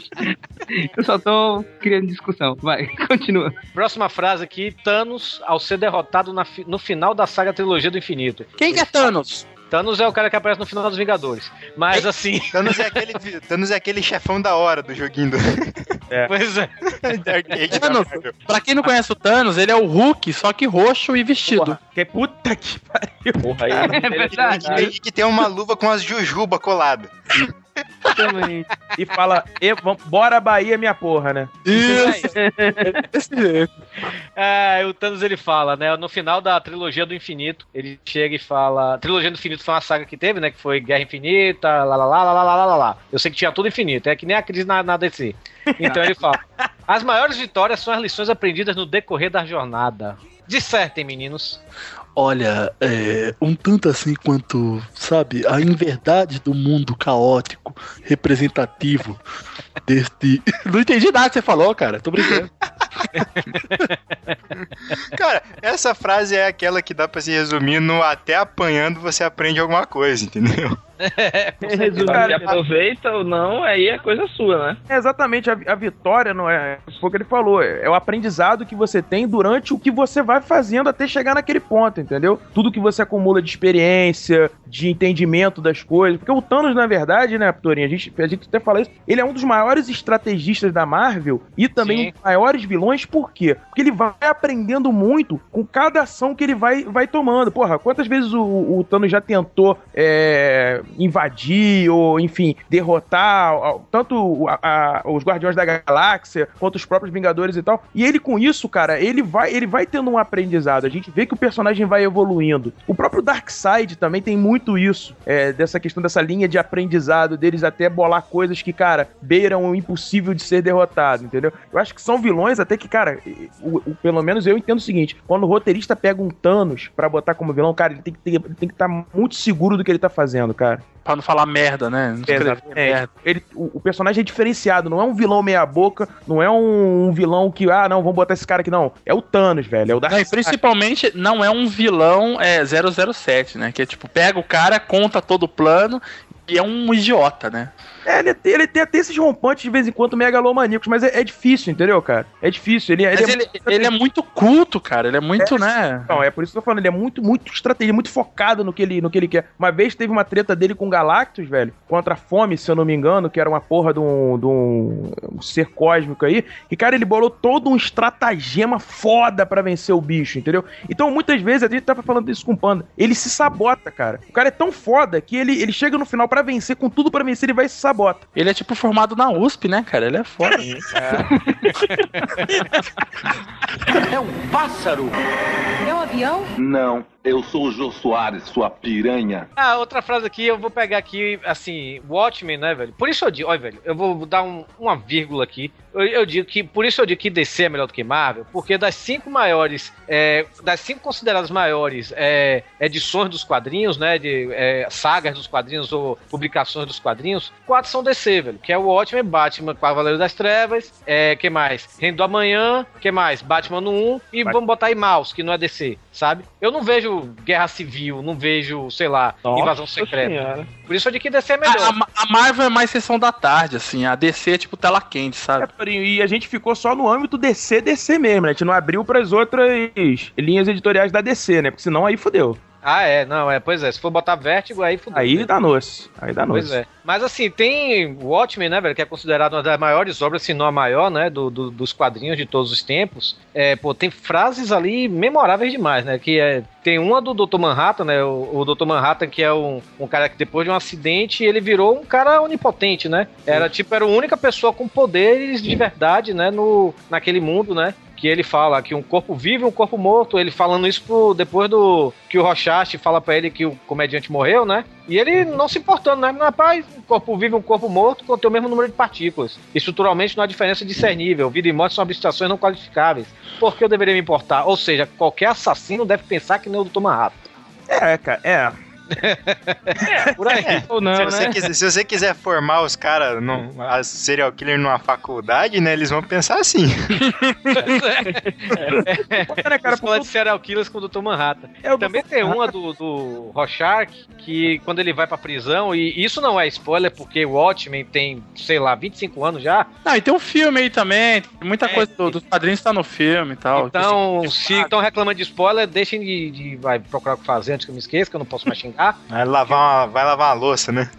eu só tô criando discussão. Vai, continua. Próxima frase aqui: Thanos, ao ser derrotado na fi- no final da saga Trilogia do Infinito. Quem que é Thanos? Thanos é o cara que aparece no final dos Vingadores. Mas assim. Thanos é aquele, Thanos é aquele chefão da hora do joguinho do. Pois é. Thanos, pra quem não conhece o Thanos, ele é o Hulk, só que roxo e vestido. que puta que pariu. Porra, aí. É verdade. E que tem uma luva com as jujuba colada. Também. E fala, e, bora Bahia, minha porra, né? É é isso! é, o Thanos ele fala, né? No final da trilogia do infinito, ele chega e fala. A trilogia do infinito foi uma saga que teve, né? Que foi Guerra Infinita, lá lá lá lá lá lá lá. Eu sei que tinha tudo infinito, é que nem a crise na, na DC. Então ele fala: As maiores vitórias são as lições aprendidas no decorrer da jornada. Dissertem, meninos. Olha, é, um tanto assim quanto, sabe, a inverdade do mundo caótico, representativo deste. Não entendi nada que você falou, cara. Tô brincando. Cara, essa frase é aquela que dá pra se resumir no até apanhando você aprende alguma coisa, entendeu? Cara, aproveita ou não, aí é coisa sua, né? É exatamente, a, a vitória não é. Foi o que ele falou, é, é o aprendizado que você tem durante o que você vai fazendo até chegar naquele ponto, entendeu? Tudo que você acumula de experiência, de entendimento das coisas. Porque o Thanos, na verdade, né, Torinho, a gente, a gente até fala isso, ele é um dos maiores estrategistas da Marvel e também um dos maiores vilões, por quê? Porque ele vai aprendendo muito com cada ação que ele vai, vai tomando. Porra, quantas vezes o, o Thanos já tentou é, invadir ou, enfim, derrotar tanto a- a- os Guardiões da Galáxia quanto os próprios Vingadores e tal. E ele, com isso, cara, ele vai, ele vai tendo um aprendizado. A gente vê que o personagem vai evoluindo. O próprio Darkseid também tem muito isso, é, dessa questão dessa linha de aprendizado deles até bolar coisas que, cara, beiram o impossível de ser derrotado, entendeu? Eu acho que são vilões até que, cara, o- o- pelo menos eu entendo o seguinte: quando o roteirista pega um Thanos pra botar como vilão, cara, ele tem que ele tem que estar muito seguro do que ele tá fazendo, cara. Pra não falar merda, né? Não Exatamente. merda. Ele, o, o personagem é diferenciado, não é um vilão meia-boca, não é um, um vilão que, ah, não, vamos botar esse cara aqui, não. É o Thanos, velho. É o Não, e Darkseid. principalmente não é um vilão é, 007, né? Que é tipo, pega o cara, conta todo o plano e é um idiota, né? É, ele, tem- ele tem até esses rompantes de vez em quando megalomaníacos, mas é, é difícil, entendeu, cara? É difícil. Ele, Mas ele, ele, é, ele é muito culto, cara. Ele é muito, É, né? Não, é por isso que eu tô falando, ele é muito, muito estratégia, muito focado no que, ele, no que ele quer. Uma vez teve uma treta dele com Galactus, velho, contra a Fome, se eu não me engano, que era uma porra de um, de um, um ser cósmico aí. E, cara, ele bolou todo um estratagema foda pra vencer o bicho, entendeu? Então, muitas vezes, a gente tava falando isso com o Panda, ele se sabota, cara. O cara é tão foda que ele, ele chega no final pra vencer, com tudo pra vencer, ele vai e se sabota. Ele é tipo formado na USP, né, cara? Ele é foda. É um pássaro. É um avião? Não, eu sou o Jô Soares, sua piranha. Ah, outra frase aqui, eu vou pegar aqui, assim, Watchmen, né, velho? Por isso eu digo, olha, velho, eu vou dar um- uma vírgula aqui. Eu, eu digo que, por isso eu digo que DC é melhor do que Marvel, porque das cinco maiores, é, das cinco consideradas maiores é, edições dos quadrinhos, né, de é, sagas dos quadrinhos ou publicações dos quadrinhos, quatro são DC, velho, que é o Watchmen, Batman, Cavaleiro das Trevas, é, que mais? Reino do Amanhã, que mais? Batman no 1 e vamos botar aí Mouse, que não é DC, sabe? Eu não vejo Guerra Civil, não vejo, sei lá, Nossa Invasão Secreta. Senhora. Por isso eu digo que DC é melhor. A, a- a Marvel é mais sessão da tarde, assim. A DC é tipo tela quente, sabe? Torinho, E a gente ficou só no âmbito DC, DC mesmo, né? A gente não abriu pras outras linhas editoriais da DC, né? Porque senão aí fodeu. Ah, é, não, é, pois é. Se for botar Vértigo, aí fudeu. Aí danou-se. Aí danou-se. Pois é. Mas assim, tem Watchmen, né, velho, que é considerado uma das maiores obras, se não a maior, né, do, do- dos quadrinhos de todos os tempos. É, pô, tem frases ali memoráveis demais, né, que é, tem uma do Dr. Manhattan, né, o, o Dr. Manhattan que é um, um cara que depois de um acidente, ele virou um cara onipotente, né, era tipo, era a única pessoa com poderes de verdade, né, no, naquele mundo, né, que ele fala que um corpo vivo e um corpo morto, ele falando isso pro, depois do que o Rochaste fala pra ele que o comediante morreu, né? E ele não se importando, né? Rapaz, um corpo vivo e um corpo morto contém o mesmo número de partículas. Estruturalmente não há diferença discernível. Vida e morte são abstrações não qualificáveis. Por que eu deveria me importar? Ou seja, qualquer assassino deve pensar que nem o Dr. Manhattan. É, cara, é. É, por aí. Ou não, se, né? você quiser, se você quiser formar os caras, as serial killer numa faculdade, né? Eles vão pensar assim. É, cara, Escola de serial killers com o Dr. Manhattan. Também tem uma do, do Rorschach, que quando ele vai pra prisão, e isso não é spoiler, porque o Watchmen tem, sei lá, 25 anos já. Não, e tem um filme aí também. Muita É, coisa do- dos quadrinhos tá no filme e tal. Então, se estão reclamando de spoiler, deixem de, de- vai procurar o que fazer antes que eu me esqueça, que eu não posso mais xingar. Tá? Vai lavar uma, vai lavar uma louça, né?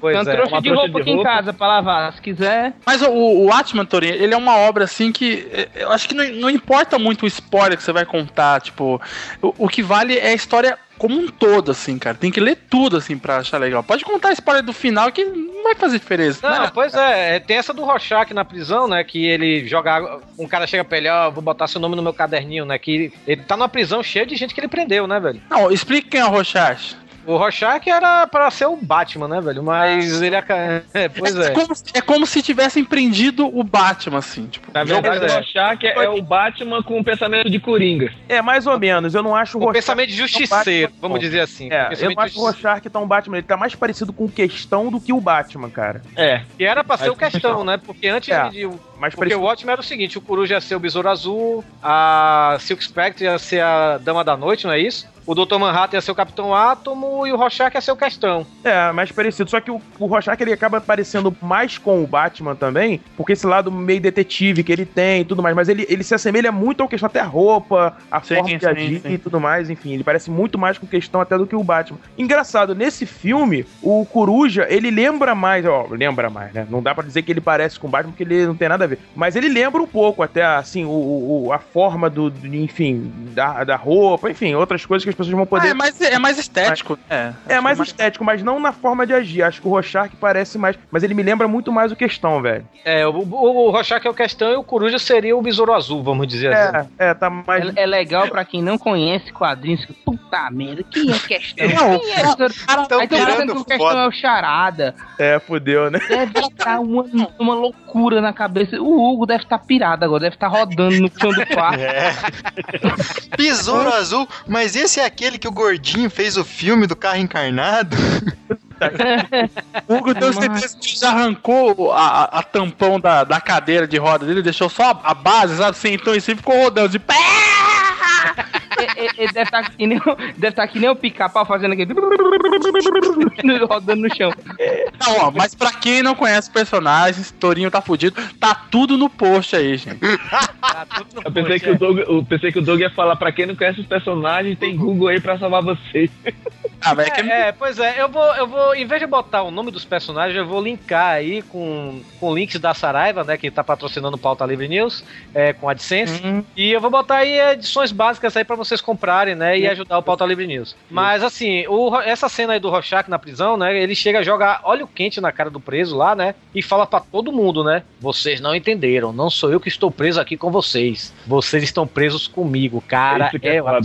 Pois um é. trouxa uma de roupa aqui em casa pra lavar, se quiser. Mas o, o Atman, Torinho, ele é uma obra assim que eh, eu acho que não, não importa muito o spoiler que você vai contar, tipo, o, o que vale é a história como um todo, assim, cara. Tem que ler tudo, assim, pra achar legal. Pode contar a spoiler do final que não vai fazer diferença. Não, né? pois é, é, tem essa do Rorschach na prisão, né? Que ele joga. água- Um cara chega pra ele, ó, vou botar seu nome no meu caderninho, né? Que ele tá numa prisão cheia de gente que ele prendeu, né, velho? Não, explica quem é o Rorschach. O Rorschach era pra ser o Batman, né, velho? Mas ele aca- é, pois é. como, é como se tivessem prendido o Batman, assim, tipo. Na verdade, o é. Rorschach é, é o Batman com o pensamento de Coringa. É, mais ou menos. Eu não acho O Rorschach pensamento de justiceiro, Batman, vamos dizer assim. É, eu não acho o Rorschach tão Batman. Ele tá mais parecido com questão do que o Batman, cara. É. Que era pra ser o questão, né? Porque antes É, de. Mais porque parecido- o Watchmen era o seguinte: o Coruja ia ser o Besouro Azul, a Silk Spectre ia ser a Dama da Noite, não é isso? O Dr. Manhattan ia ser o Capitão Átomo e o Rorschach ia ser o Questão. É, mais parecido. Só que o, o Rorschach ele acaba parecendo mais com o Batman também, porque esse lado meio detetive que ele tem e tudo mais. Mas ele, ele se assemelha muito ao questão, até a roupa, a Sim, forma de sim, agir sim. e tudo mais. Enfim, ele parece muito mais com questão até do que o Batman. Engraçado, nesse filme, o Coruja, ele lembra mais, ó, lembra mais, né? Não dá pra dizer que ele parece com o Batman, porque ele não tem nada a ver. Mas ele lembra um pouco, até assim, o, o- a forma do, do- enfim, da, da roupa, enfim, outras coisas que as pessoas vão poder. Ah, é, mais, é mais estético, né? É mais estético, mas não na forma de agir. Acho que o Rorschach parece mais. Mas ele me lembra muito mais o questão, velho. É, o, o, o Rorschach é o Questão e o Coruja seria o Besouro Azul, vamos dizer assim. É, é, tá mais. É, é legal pra quem não conhece quadrinhos. que, Puta merda, quem é questão? Não, quem é Besouro? tão Aí pensando que o questão foda. é o charada. É, fudeu, né? Deve estar uma, uma loucura na cabeça. O Hugo deve estar pirado agora, deve estar rodando no chão do quarto. É. Besouro Azul, mas esse é aquele que o Gordinho fez o filme do carro encarnado? O Hugo deu certeza que já arrancou a, a- a tampão da, da cadeira de roda dele, deixou só a base, sabe? Sentou em cima e ficou rodando de pé. Ele ele deve estar que nem, deve estar que nem o pica-pau fazendo aquele. rodando no chão. Não, ó, mas pra quem não conhece o personagem, Torinho tá fudido, tá tudo no post aí, gente. Eu pensei que, o Doug, eu pensei que o Doug ia falar, pra quem não conhece os personagens, tem Google aí pra salvar vocês. Ah, É, é, pois é, eu vou, eu vou, em vez de botar o nome dos personagens, eu vou linkar aí com, com links da Saraiva, né, que tá patrocinando o Pauta Livre News, é, com AdSense, e eu vou botar aí edições básicas aí pra vocês comprarem, né, e ajudar o Pauta Livre News. Mas, assim, o, essa cena aí do Rorschach na prisão, né, ele chega a jogar óleo quente na cara do preso lá, né, e fala pra todo mundo, né, vocês não entenderam, não sou eu que estou preso aqui com vocês, vocês estão presos comigo, cara, é é, foda.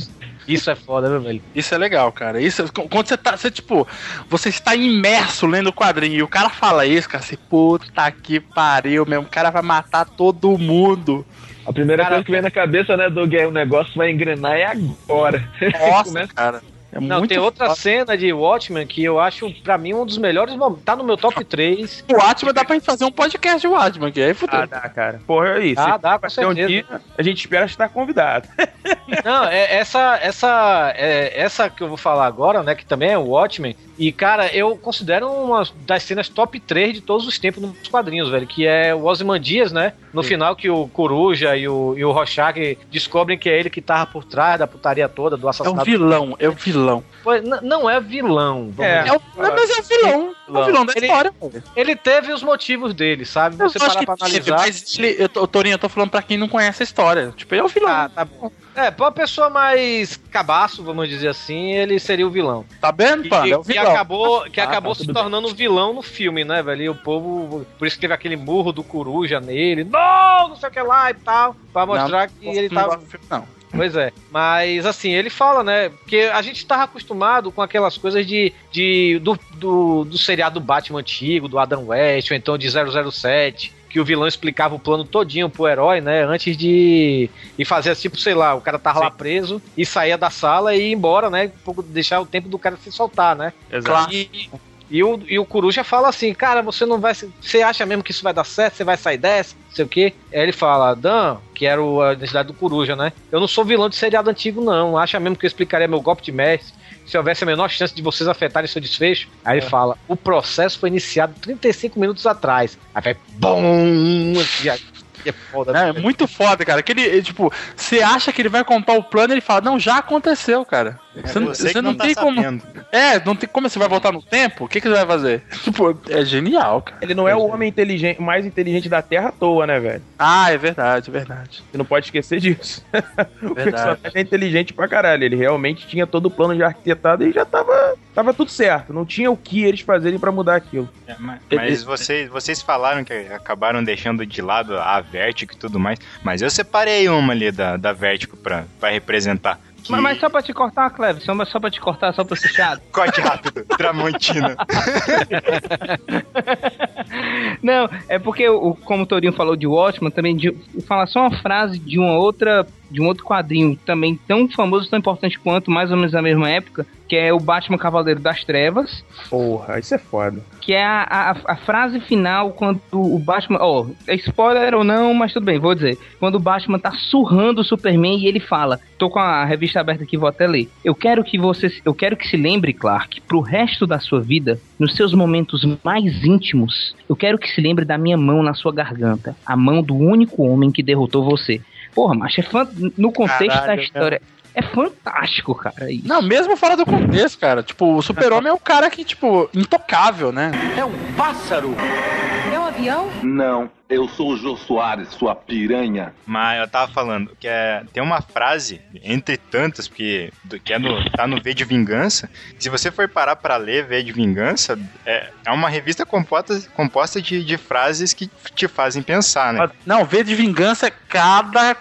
isso é foda, viu, velho? Isso é legal, cara. Isso, quando você tá, você, tipo, você está imerso lendo o quadrinho e o cara fala isso, cara, você, puta que pariu, mesmo, o cara vai matar todo mundo. A primeira Cara, coisa que vem na cabeça, né, Doug, é o negócio vai engrenar é agora. Nossa, Começa- cara. É Não, muito tem outra foda. cena de Watchmen que eu acho, pra mim, um dos melhores momentos. Tá no meu top 3. O Atman dá pra gente fazer um podcast de Watman, que aí fudeu. Ah, dá, cara. Porra, é isso. Ah, dá, com ter um certeza. dia, a gente espera estar convidado. Não, é essa, essa, é, essa que eu vou falar agora, né? Que também é o Watchmen. E, cara, eu considero uma das cenas top 3 de todos os tempos nos quadrinhos, velho. Que é o Ozymandias, né? No final que o Coruja e o, e o Rorschach descobrem que é ele que tava por trás da putaria toda, do É o assassinato. vilão, é o vilão. Pois, n- não é vilão. vamos É, dizer. é o- mas é o vilão. É o vilão da Ele- história. Ele teve os motivos dele, sabe? Você Eu acho parar que pra teve, analisar. mas ele, eu, tô- Torinho, eu tô falando pra quem não conhece a história. Tipo, ele é o vilão. Ah, tá bom. É, pra uma pessoa mais cabaço, vamos dizer assim, ele seria o vilão. Tá vendo, Que, Panda? É o que vilão. acabou, que Ah, acabou tá, se tornando vilão no filme, né, velho? E o povo. Por isso que teve aquele murro do coruja nele. Não, não sei o que lá e tal. Pra mostrar que ele não tava. filme, Não. Pois é. Mas assim, ele fala, né? Porque a gente tava acostumado com aquelas coisas de. de do, do, do seriado do Batman antigo, do Adam West, ou então de 007. Que o vilão explicava o plano todinho pro herói, né? Antes de. E fazia tipo, sei lá, o cara tava lá preso e saía da sala e ia embora, né? Deixar o tempo do cara se soltar, né? Exato. E, e o, e o Coruja fala assim, cara, você não vai. Você acha mesmo que isso vai dar certo? Você vai sair dessa? Não sei o quê. Aí ele fala, Dan, que era o- a identidade do Coruja, né? Eu não sou vilão de seriado antigo, não. Acha mesmo que eu explicaria meu golpe de mestre? Se houvesse a menor chance de vocês afetarem seu desfecho? Aí ele fala, o processo foi iniciado 35 minutos atrás. Aí vai, bom! E é foda. É, muito foda, cara. Que ele, tipo, você acha que ele vai contar o plano ele fala, não, já aconteceu, cara. Você, não- você não, não tá tem como. sabendo. É, não tem como você vai voltar no tempo? O que, que você vai fazer? Tipo, é genial, cara. Ele não é o homem inteligente, mais inteligente da Terra à toa, né, velho? Ah, é verdade, é verdade. Você não pode esquecer disso. o Verdade. personagem é inteligente pra caralho. Ele realmente tinha todo o plano de arquitetado e já tava, tava tudo certo. Não tinha o que eles fazerem pra mudar aquilo. É, mas mas vocês, vocês falaram que acabaram deixando de lado a Vertigo e tudo mais, mas eu separei uma ali da, da Vertigo pra, pra representar. Que... Mas, mas só pra te cortar, Cleves, só, só pra te cortar, só pra ser chato. Corte rápido, Tramontina. Não, é porque, o, como o Torinho falou de Watchman, também de, falar só uma frase de uma outra de um outro quadrinho também tão famoso, tão importante quanto, mais ou menos na mesma época, que é o Batman Cavaleiro das Trevas. Porra, isso é foda. Que é a, a, a frase final quando o Batman. Ó, é spoiler ou não, mas tudo bem, vou dizer. Quando o Batman tá surrando o Superman e ele fala: tô com a revista aberta aqui, vou até ler. Eu quero que você. Eu quero que se lembre, Clark, pro resto da sua vida, nos seus momentos mais íntimos, eu quero que se lembre da minha mão na sua garganta. A mão do único homem que derrotou você. Porra, macho, é fan... no contexto Caralho, da história. É fantástico, cara. Isso. Não, mesmo fora do contexto, cara. Tipo, o super-homem é um cara que, tipo, intocável, né? É um pássaro. É um avião? Não, eu sou o Jô Soares, sua piranha. Mas eu tava falando que é, tem uma frase, entre tantas, porque do- que é no, tá no V de Vingança. Se você for parar pra ler V de Vingança, é, é uma revista composta, composta de, de frases que te fazem pensar, né? Não, V de vingança, cada,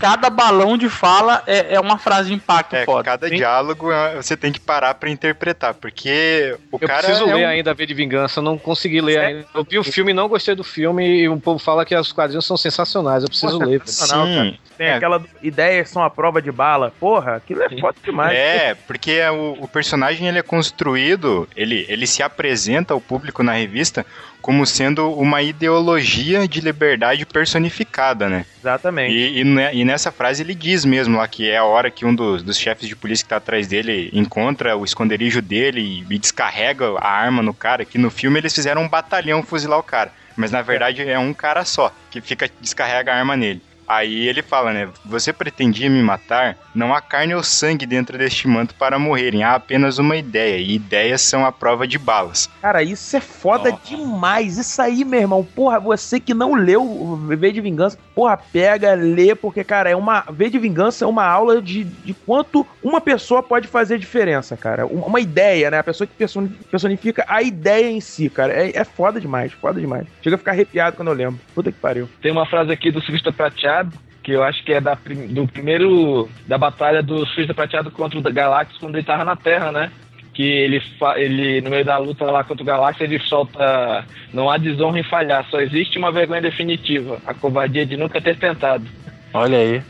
cada balão de fala é, é uma frase de impacto É, foda. cada diálogo é, você tem que parar pra interpretar, porque o Eu cara preciso é ler um- ainda V de Vingança, eu não consegui ler ainda. Eu vi o filme e não gostei do filme e o povo fala que os quadrinhos são sensacionais, eu preciso ler. sensacional, cara. Tem aquela do- ideias são a prova de bala. Porra, aquilo é foda demais. É, porque o, o personagem ele é construído, ele, ele se apresenta ao público na revista como sendo uma ideologia de liberdade personificada, né? Exatamente. E, e ne- e nessa frase ele diz mesmo lá que é a hora que um dos, dos chefes de polícia que tá atrás dele encontra o esconderijo dele e, e descarrega a arma no cara, que no filme eles fizeram um batalhão fuzilar o cara. Mas na verdade é um cara só que fica descarrega a arma nele. Aí ele fala, né? Você pretendia me matar? Não há carne ou sangue dentro deste manto para morrerem. Há apenas uma ideia. E ideias são a prova de balas. Cara, isso é foda demais. Isso aí, meu irmão. Porra, você que não leu o V de Vingança, porra, pega, lê, porque, cara, é uma. V de Vingança é uma aula de, de quanto uma pessoa pode fazer diferença, cara. Uma, ideia, né? A pessoa que person- personifica a ideia em si, cara. É, é foda demais, foda demais. Chega a ficar arrepiado quando eu lembro. Puta que pariu. Tem uma frase aqui do Surfista Prateado, que eu acho que é da, do primeiro. da batalha do Surfista Prateado contra o Galactus quando ele tava na Terra, né? Que ele, ele, no meio da luta lá contra o Galactus, ele solta. Não há desonra em falhar, só existe uma vergonha definitiva: a covardia de nunca ter tentado. Olha aí.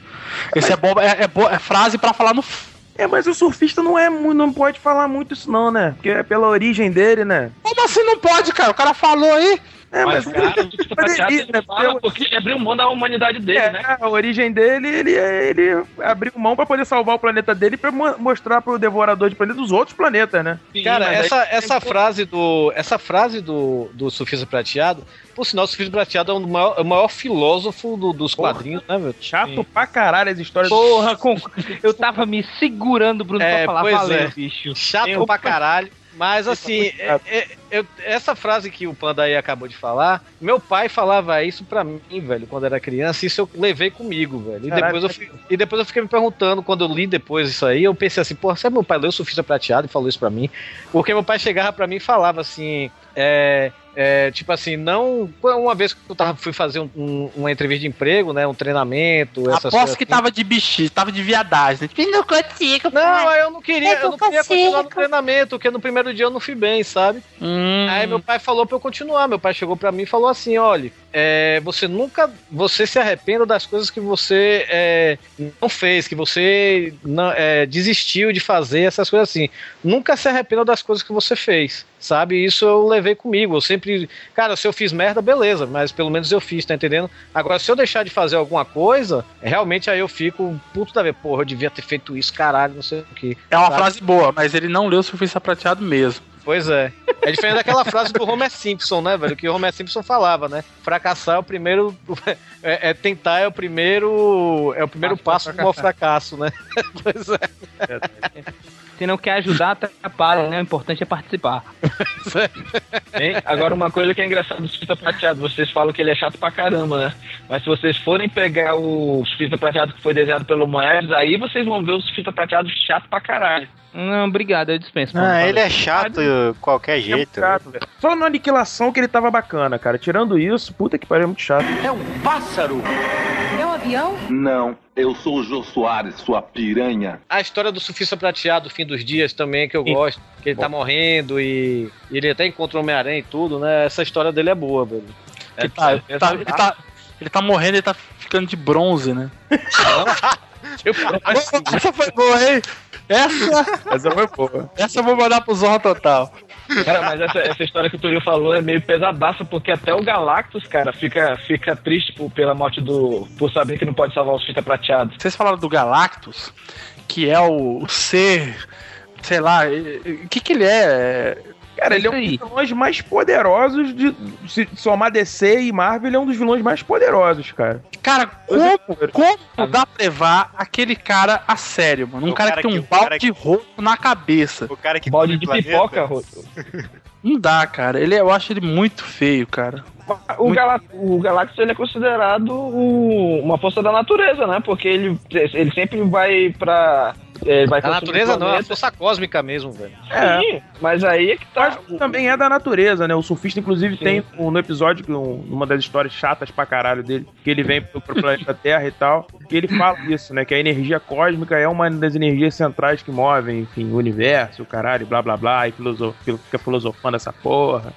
Esse é bom, é, é, bo- é frase pra falar no. É, mas o surfista não é não pode falar muito isso não, né? Porque é pela origem dele, né? Como assim não pode, cara? O cara falou aí. É, Mas, mas, cara, o Surfista Prateado ele- ele fala porque ele abriu mão da humanidade dele, é, né? a origem dele, ele, ele abriu mão pra poder salvar o planeta dele e pra mo- mostrar pro devorador de planeta os outros planetas, né? Cara, mas aí essa, essa frase do. Essa frase do, do Surfista Prateado, por sinal, o Surfista Prateado é um do maior, é o maior filósofo do- dos quadrinhos, né, velho? Chato pra caralho as histórias Porra, com... eu tava me segurando, Bruno, É, pra falar pois valeu, é. bicho. Chato Eu- pra caralho. Mas assim, é- é- eu- essa frase que o Panda aí acabou de falar, meu pai falava isso pra mim, velho, quando era criança, isso eu levei comigo, velho. E Caralho, depois, eu, fi- e depois eu fiquei me perguntando, quando eu li depois isso aí, eu pensei assim, porra, sabe meu pai leu Surfista Prateado e falou isso pra mim? Porque meu pai chegava pra mim e falava assim, é, é, tipo assim, não. Uma vez que eu tava, fui fazer um- um- uma entrevista de emprego, né? Um treinamento, essas Aposto que assim. tava de bicho, tava de viadagem. Tipo, não consigo. Não, eu não queria, Eu eu não queria consigo. continuar no treinamento, porque no primeiro dia eu não fui bem, sabe? Hum. Aí meu pai falou pra eu continuar. Meu pai chegou pra mim e falou assim: olha, é, você nunca. Você se arrependa das coisas que você é, não fez, que você não, é, desistiu de fazer, essas coisas assim. Nunca se arrependa das coisas que você fez. Sabe, isso eu levei comigo. Eu sempre. Cara, se eu fiz merda, beleza, mas pelo menos eu fiz, tá entendendo? Agora, se eu deixar de fazer alguma coisa, realmente aí eu fico puto da ver, porra, eu devia ter feito isso, caralho, não sei o que. É uma frase boa, mas ele não leu o Surfista Prateado mesmo. Pois é. É diferente daquela frase do Homer Simpson, né, velho? Que o Homer Simpson falava, né? fracassar é o primeiro. É, é tentar é o primeiro. É o primeiro passo pro fracasso, né? pois é. Se não quer ajudar, atrapalha, né? O importante é participar. Hein? Agora, uma coisa que é engraçada do surfista prateado, vocês falam que ele é chato pra caramba, né? Mas se vocês forem pegar o surfista prateado que foi desenhado pelo Moedas, aí vocês vão ver o surfista prateado chato pra caralho. Não, obrigado, eu dispenso. Ah, ele é chato de qualquer jeito. Chato, velho. Só na aniquilação que ele tava bacana, cara. Tirando isso, puta que pariu, é muito chato. É um pássaro! É um avião? Não, eu sou o Jô Soares, sua piranha. A história do surfista prateado, fim dos dias, também, que eu gosto. Que ele tá morrendo e, e ele até encontra o Homem-Aranha e tudo, né? Essa história dele é boa, velho. Que tá, ele, tá, ele, tá, ele tá morrendo e tá ficando de bronze, né? Essa foi boa, hein? Essa, Essa foi boa. essa eu vou mandar pro Zorra Total. Cara, mas essa, essa história que o Túlio falou é meio pesadaça, porque até o Galactus, cara, fica, fica triste por, pela morte do. por saber que não pode salvar o surfista prateado. Vocês falaram do Galactus, que é o, o ser. Sei lá, o que que ele é? Cara, ele é um dos vilões mais poderosos de. Se somar DC e Marvel, ele é um dos vilões mais poderosos, cara. Cara, como, como dá pra levar aquele cara a sério, mano? Um cara, cara que tem um balde de rosto na cabeça. O cara que Balde de planeta. pipoca, Roto. Não dá, cara. Ele, é- eu acho ele muito feio, cara. O, Gala o Galactus ele é considerado o- uma força da natureza, né? Porque ele, ele sempre vai pra. Ele vai A natureza não, é a força cósmica mesmo, velho. Sim, mas aí é que tá. Também é da natureza, né? O surfista, inclusive, tem um- no episódio, um- uma das histórias chatas pra caralho dele, que ele vem pro, pro planeta Terra e tal, que ele fala isso, né? Que a energia cósmica é uma das energias centrais que movem, enfim, o universo, o caralho, blá blá blá, e filoso- fica filosofando essa porra.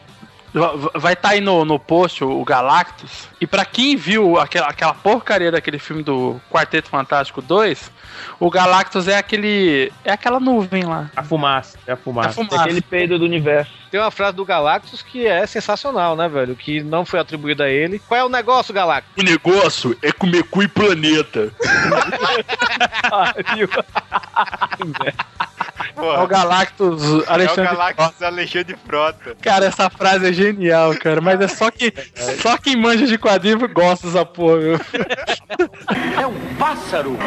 Va- Vai estar aí no, no post o, Galactus. E pra quem viu aquela, aquela porcaria daquele filme do Quarteto Fantástico 2, o Galactus é aquele. É aquela nuvem lá. A fumaça, é a fumaça. A fumaça. Aquele peido do universo. Tem uma frase do Galactus que é sensacional, né, velho? Que não foi atribuída a ele. Qual é o negócio, Galactus? O negócio é comer cu e planeta. É o Galactus É o Alexandre Galactus Alexandre Frota. Cara, essa frase é genial, cara. Mas é só que só quem manja de quadrinho gosta dessa porra, viu? É um pássaro!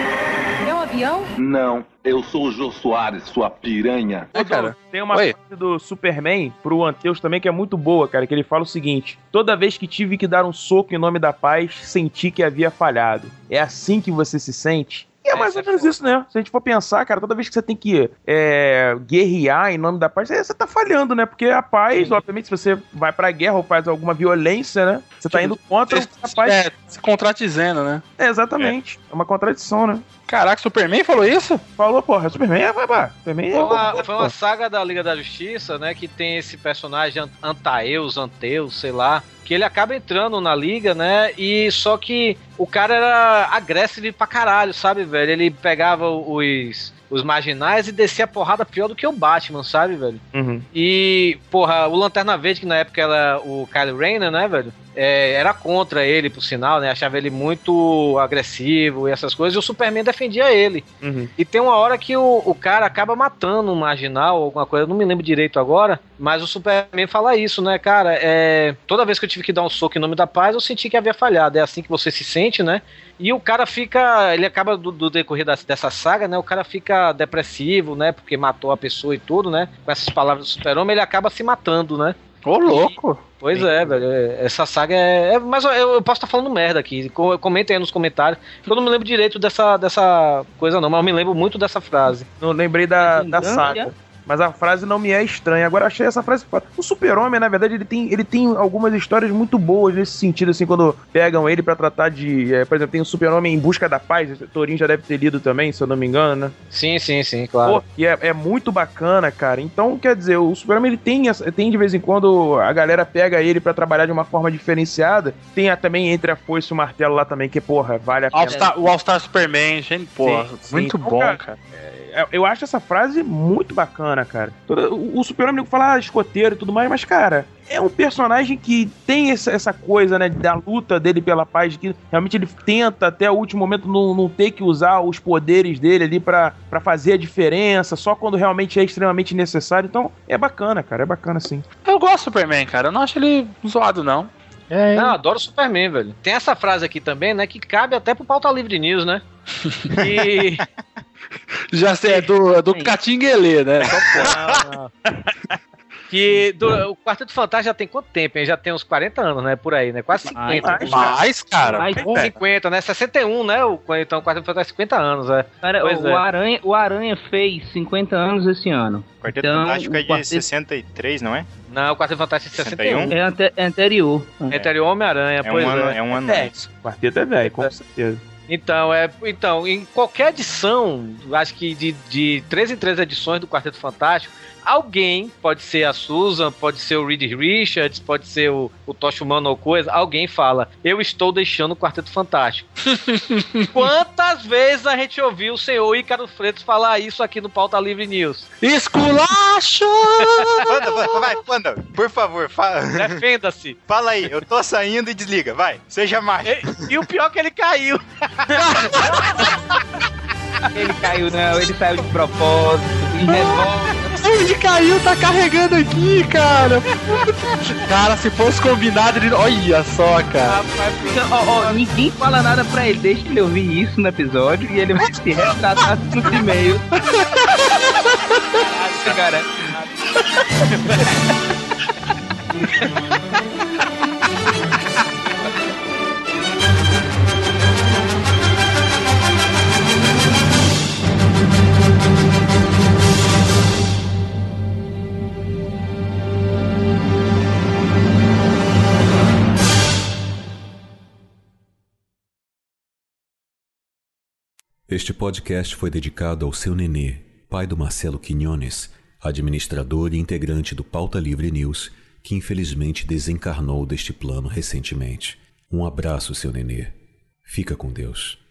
É um avião? Não, eu sou o Jô Soares, sua piranha. Ô, Dom, Tem uma Oi. frase do Superman pro Anteus também que é muito boa, cara, que ele fala o seguinte: Toda vez que tive que dar um soco em nome da paz, senti que havia falhado. É assim que você se sente? E é mais ou menos isso, né? Se a gente for pensar, cara, toda vez que você tem que é, guerrear em nome da paz, você tá falhando, né? Porque a paz, obviamente, se você vai pra guerra ou faz alguma violência, né? Você tá indo contra a paz. É, se contradizendo, né? É, exatamente. É. uma contradição, né? Caraca, Superman falou isso? Falou, porra, Superman é, vai, vai. Superman é. Foi uma, foi uma saga da Liga da Justiça, né? Que tem esse personagem Ant- Antaeus, Anteus, sei lá. Que ele acaba entrando na liga, né? E só que o cara era agressivo pra caralho, sabe, velho? Ele pegava os, os marginais e descia a porrada pior do que o Batman, sabe, velho? Uhum. E, porra, o Lanterna Verde, que na época era o Kyle Rayner, né, velho? É, era contra ele, por sinal, né? Achava ele muito agressivo e essas coisas. E o Superman defendia ele. Uhum. E tem uma hora que o, o cara acaba matando um marginal, alguma coisa, eu não me lembro direito agora, mas o Superman fala isso, né, cara? É, toda vez que eu tive que dar um soco em nome da paz, eu senti que havia falhado. É assim que você se sente, né? E o cara fica. Ele acaba do, do decorrer das- dessa saga, né? O cara fica depressivo, né? Porque matou a pessoa e tudo, né? Com essas palavras do super-homem, ele acaba se matando, né? Ô, louco! Pois é, velho. é, Essa saga é. é mas eu, eu posso estar falando merda aqui. Co- Comentem aí nos comentários. Eu não me lembro direito dessa, dessa coisa, não, mas eu me lembro muito dessa frase. Não lembrei da, da saga. Mas a frase não me é estranha. Agora achei essa frase. foda. O Super-Homem, na verdade, ele tem, ele tem algumas histórias muito boas nesse sentido, assim, quando pegam ele pra tratar de. é, por exemplo, tem o Super-Homem em busca da paz. O Torinho já deve ter lido também, se eu não me engano, né? Sim, sim, sim, claro. Pô, e é, é muito bacana, cara. Então, quer dizer, o Super-Homem ele tem, tem de vez em quando a galera pega ele pra trabalhar de uma forma diferenciada. Tem a- também entre a foice e o martelo lá também, que, porra, vale a pena. All-Star- o All-Star Superman, gente, porra, Sim, sim. muito Então, bom, cara, cara. É, Eu acho essa frase muito bacana, cara. O, o super-homem fala ah, escoteiro e tudo mais, mas, cara, é um personagem que tem essa, essa coisa, né, da luta dele pela paz, que realmente ele tenta até o último momento não, não ter que usar os poderes dele ali pra, pra fazer a diferença, só quando realmente é extremamente necessário. Então, é bacana, cara, é bacana sim. Eu gosto do Superman, cara. Eu não acho ele zoado, não. É, Não, adoro o Superman, velho. Tem essa frase aqui também, né? Que cabe até pro Pauta Livre News, né? E. Já sei, é do, é do Catinguelê, né? Que do- o Quarteto Fantástico já tem quanto tempo, hein? Já tem uns 40 anos, né? Por aí, né? Quase 50. Mais, mais, cara. Mais, 50, né? 61, né? O, então o Quarteto Fantástico 50 anos, é. Cara, Pois o, é. Aranha, o Aranha fez 50 anos esse ano. Quarteto Então, Fantástico é o de Quarteto- 63, não é? Não, o Quarteto Fantástico é 61. É, ante- é anterior. É anterior Homem-Aranha, É pois um ano, é. é um ano É. antes. Quarteto é velho, com certeza. Então, é, então, em qualquer edição, acho que de, de três em três edições do Quarteto Fantástico, alguém, pode ser a Susan, pode ser o Reed Richards, pode ser o, o Tosh Humano ou coisa, alguém fala, eu estou deixando o Quarteto Fantástico. Quantas vezes a gente ouviu o senhor Ícaro Freitas falar isso aqui no Pauta Livre News? Esculacho! Panda, Panda, vai, Panda, por favor, fala. Defenda-se. Fala aí, eu tô saindo e desliga, vai, seja mais. E, e o pior é que ele caiu. Ele caiu, não, ele saiu de propósito, em revolta. Ele caiu, tá carregando aqui, cara. Cara, se fosse combinado, ele. Olha só, cara. Então, ó, ó, ninguém fala nada pra ele, deixa ele ouvir isso no episódio e ele vai se retratar nos e-mails. Cara. Este podcast foi dedicado ao seu nenê, pai do Marcelo Quinones, administrador e integrante do Pauta Livre News, que infelizmente desencarnou deste plano recentemente. Um abraço, seu nenê. Fica com Deus.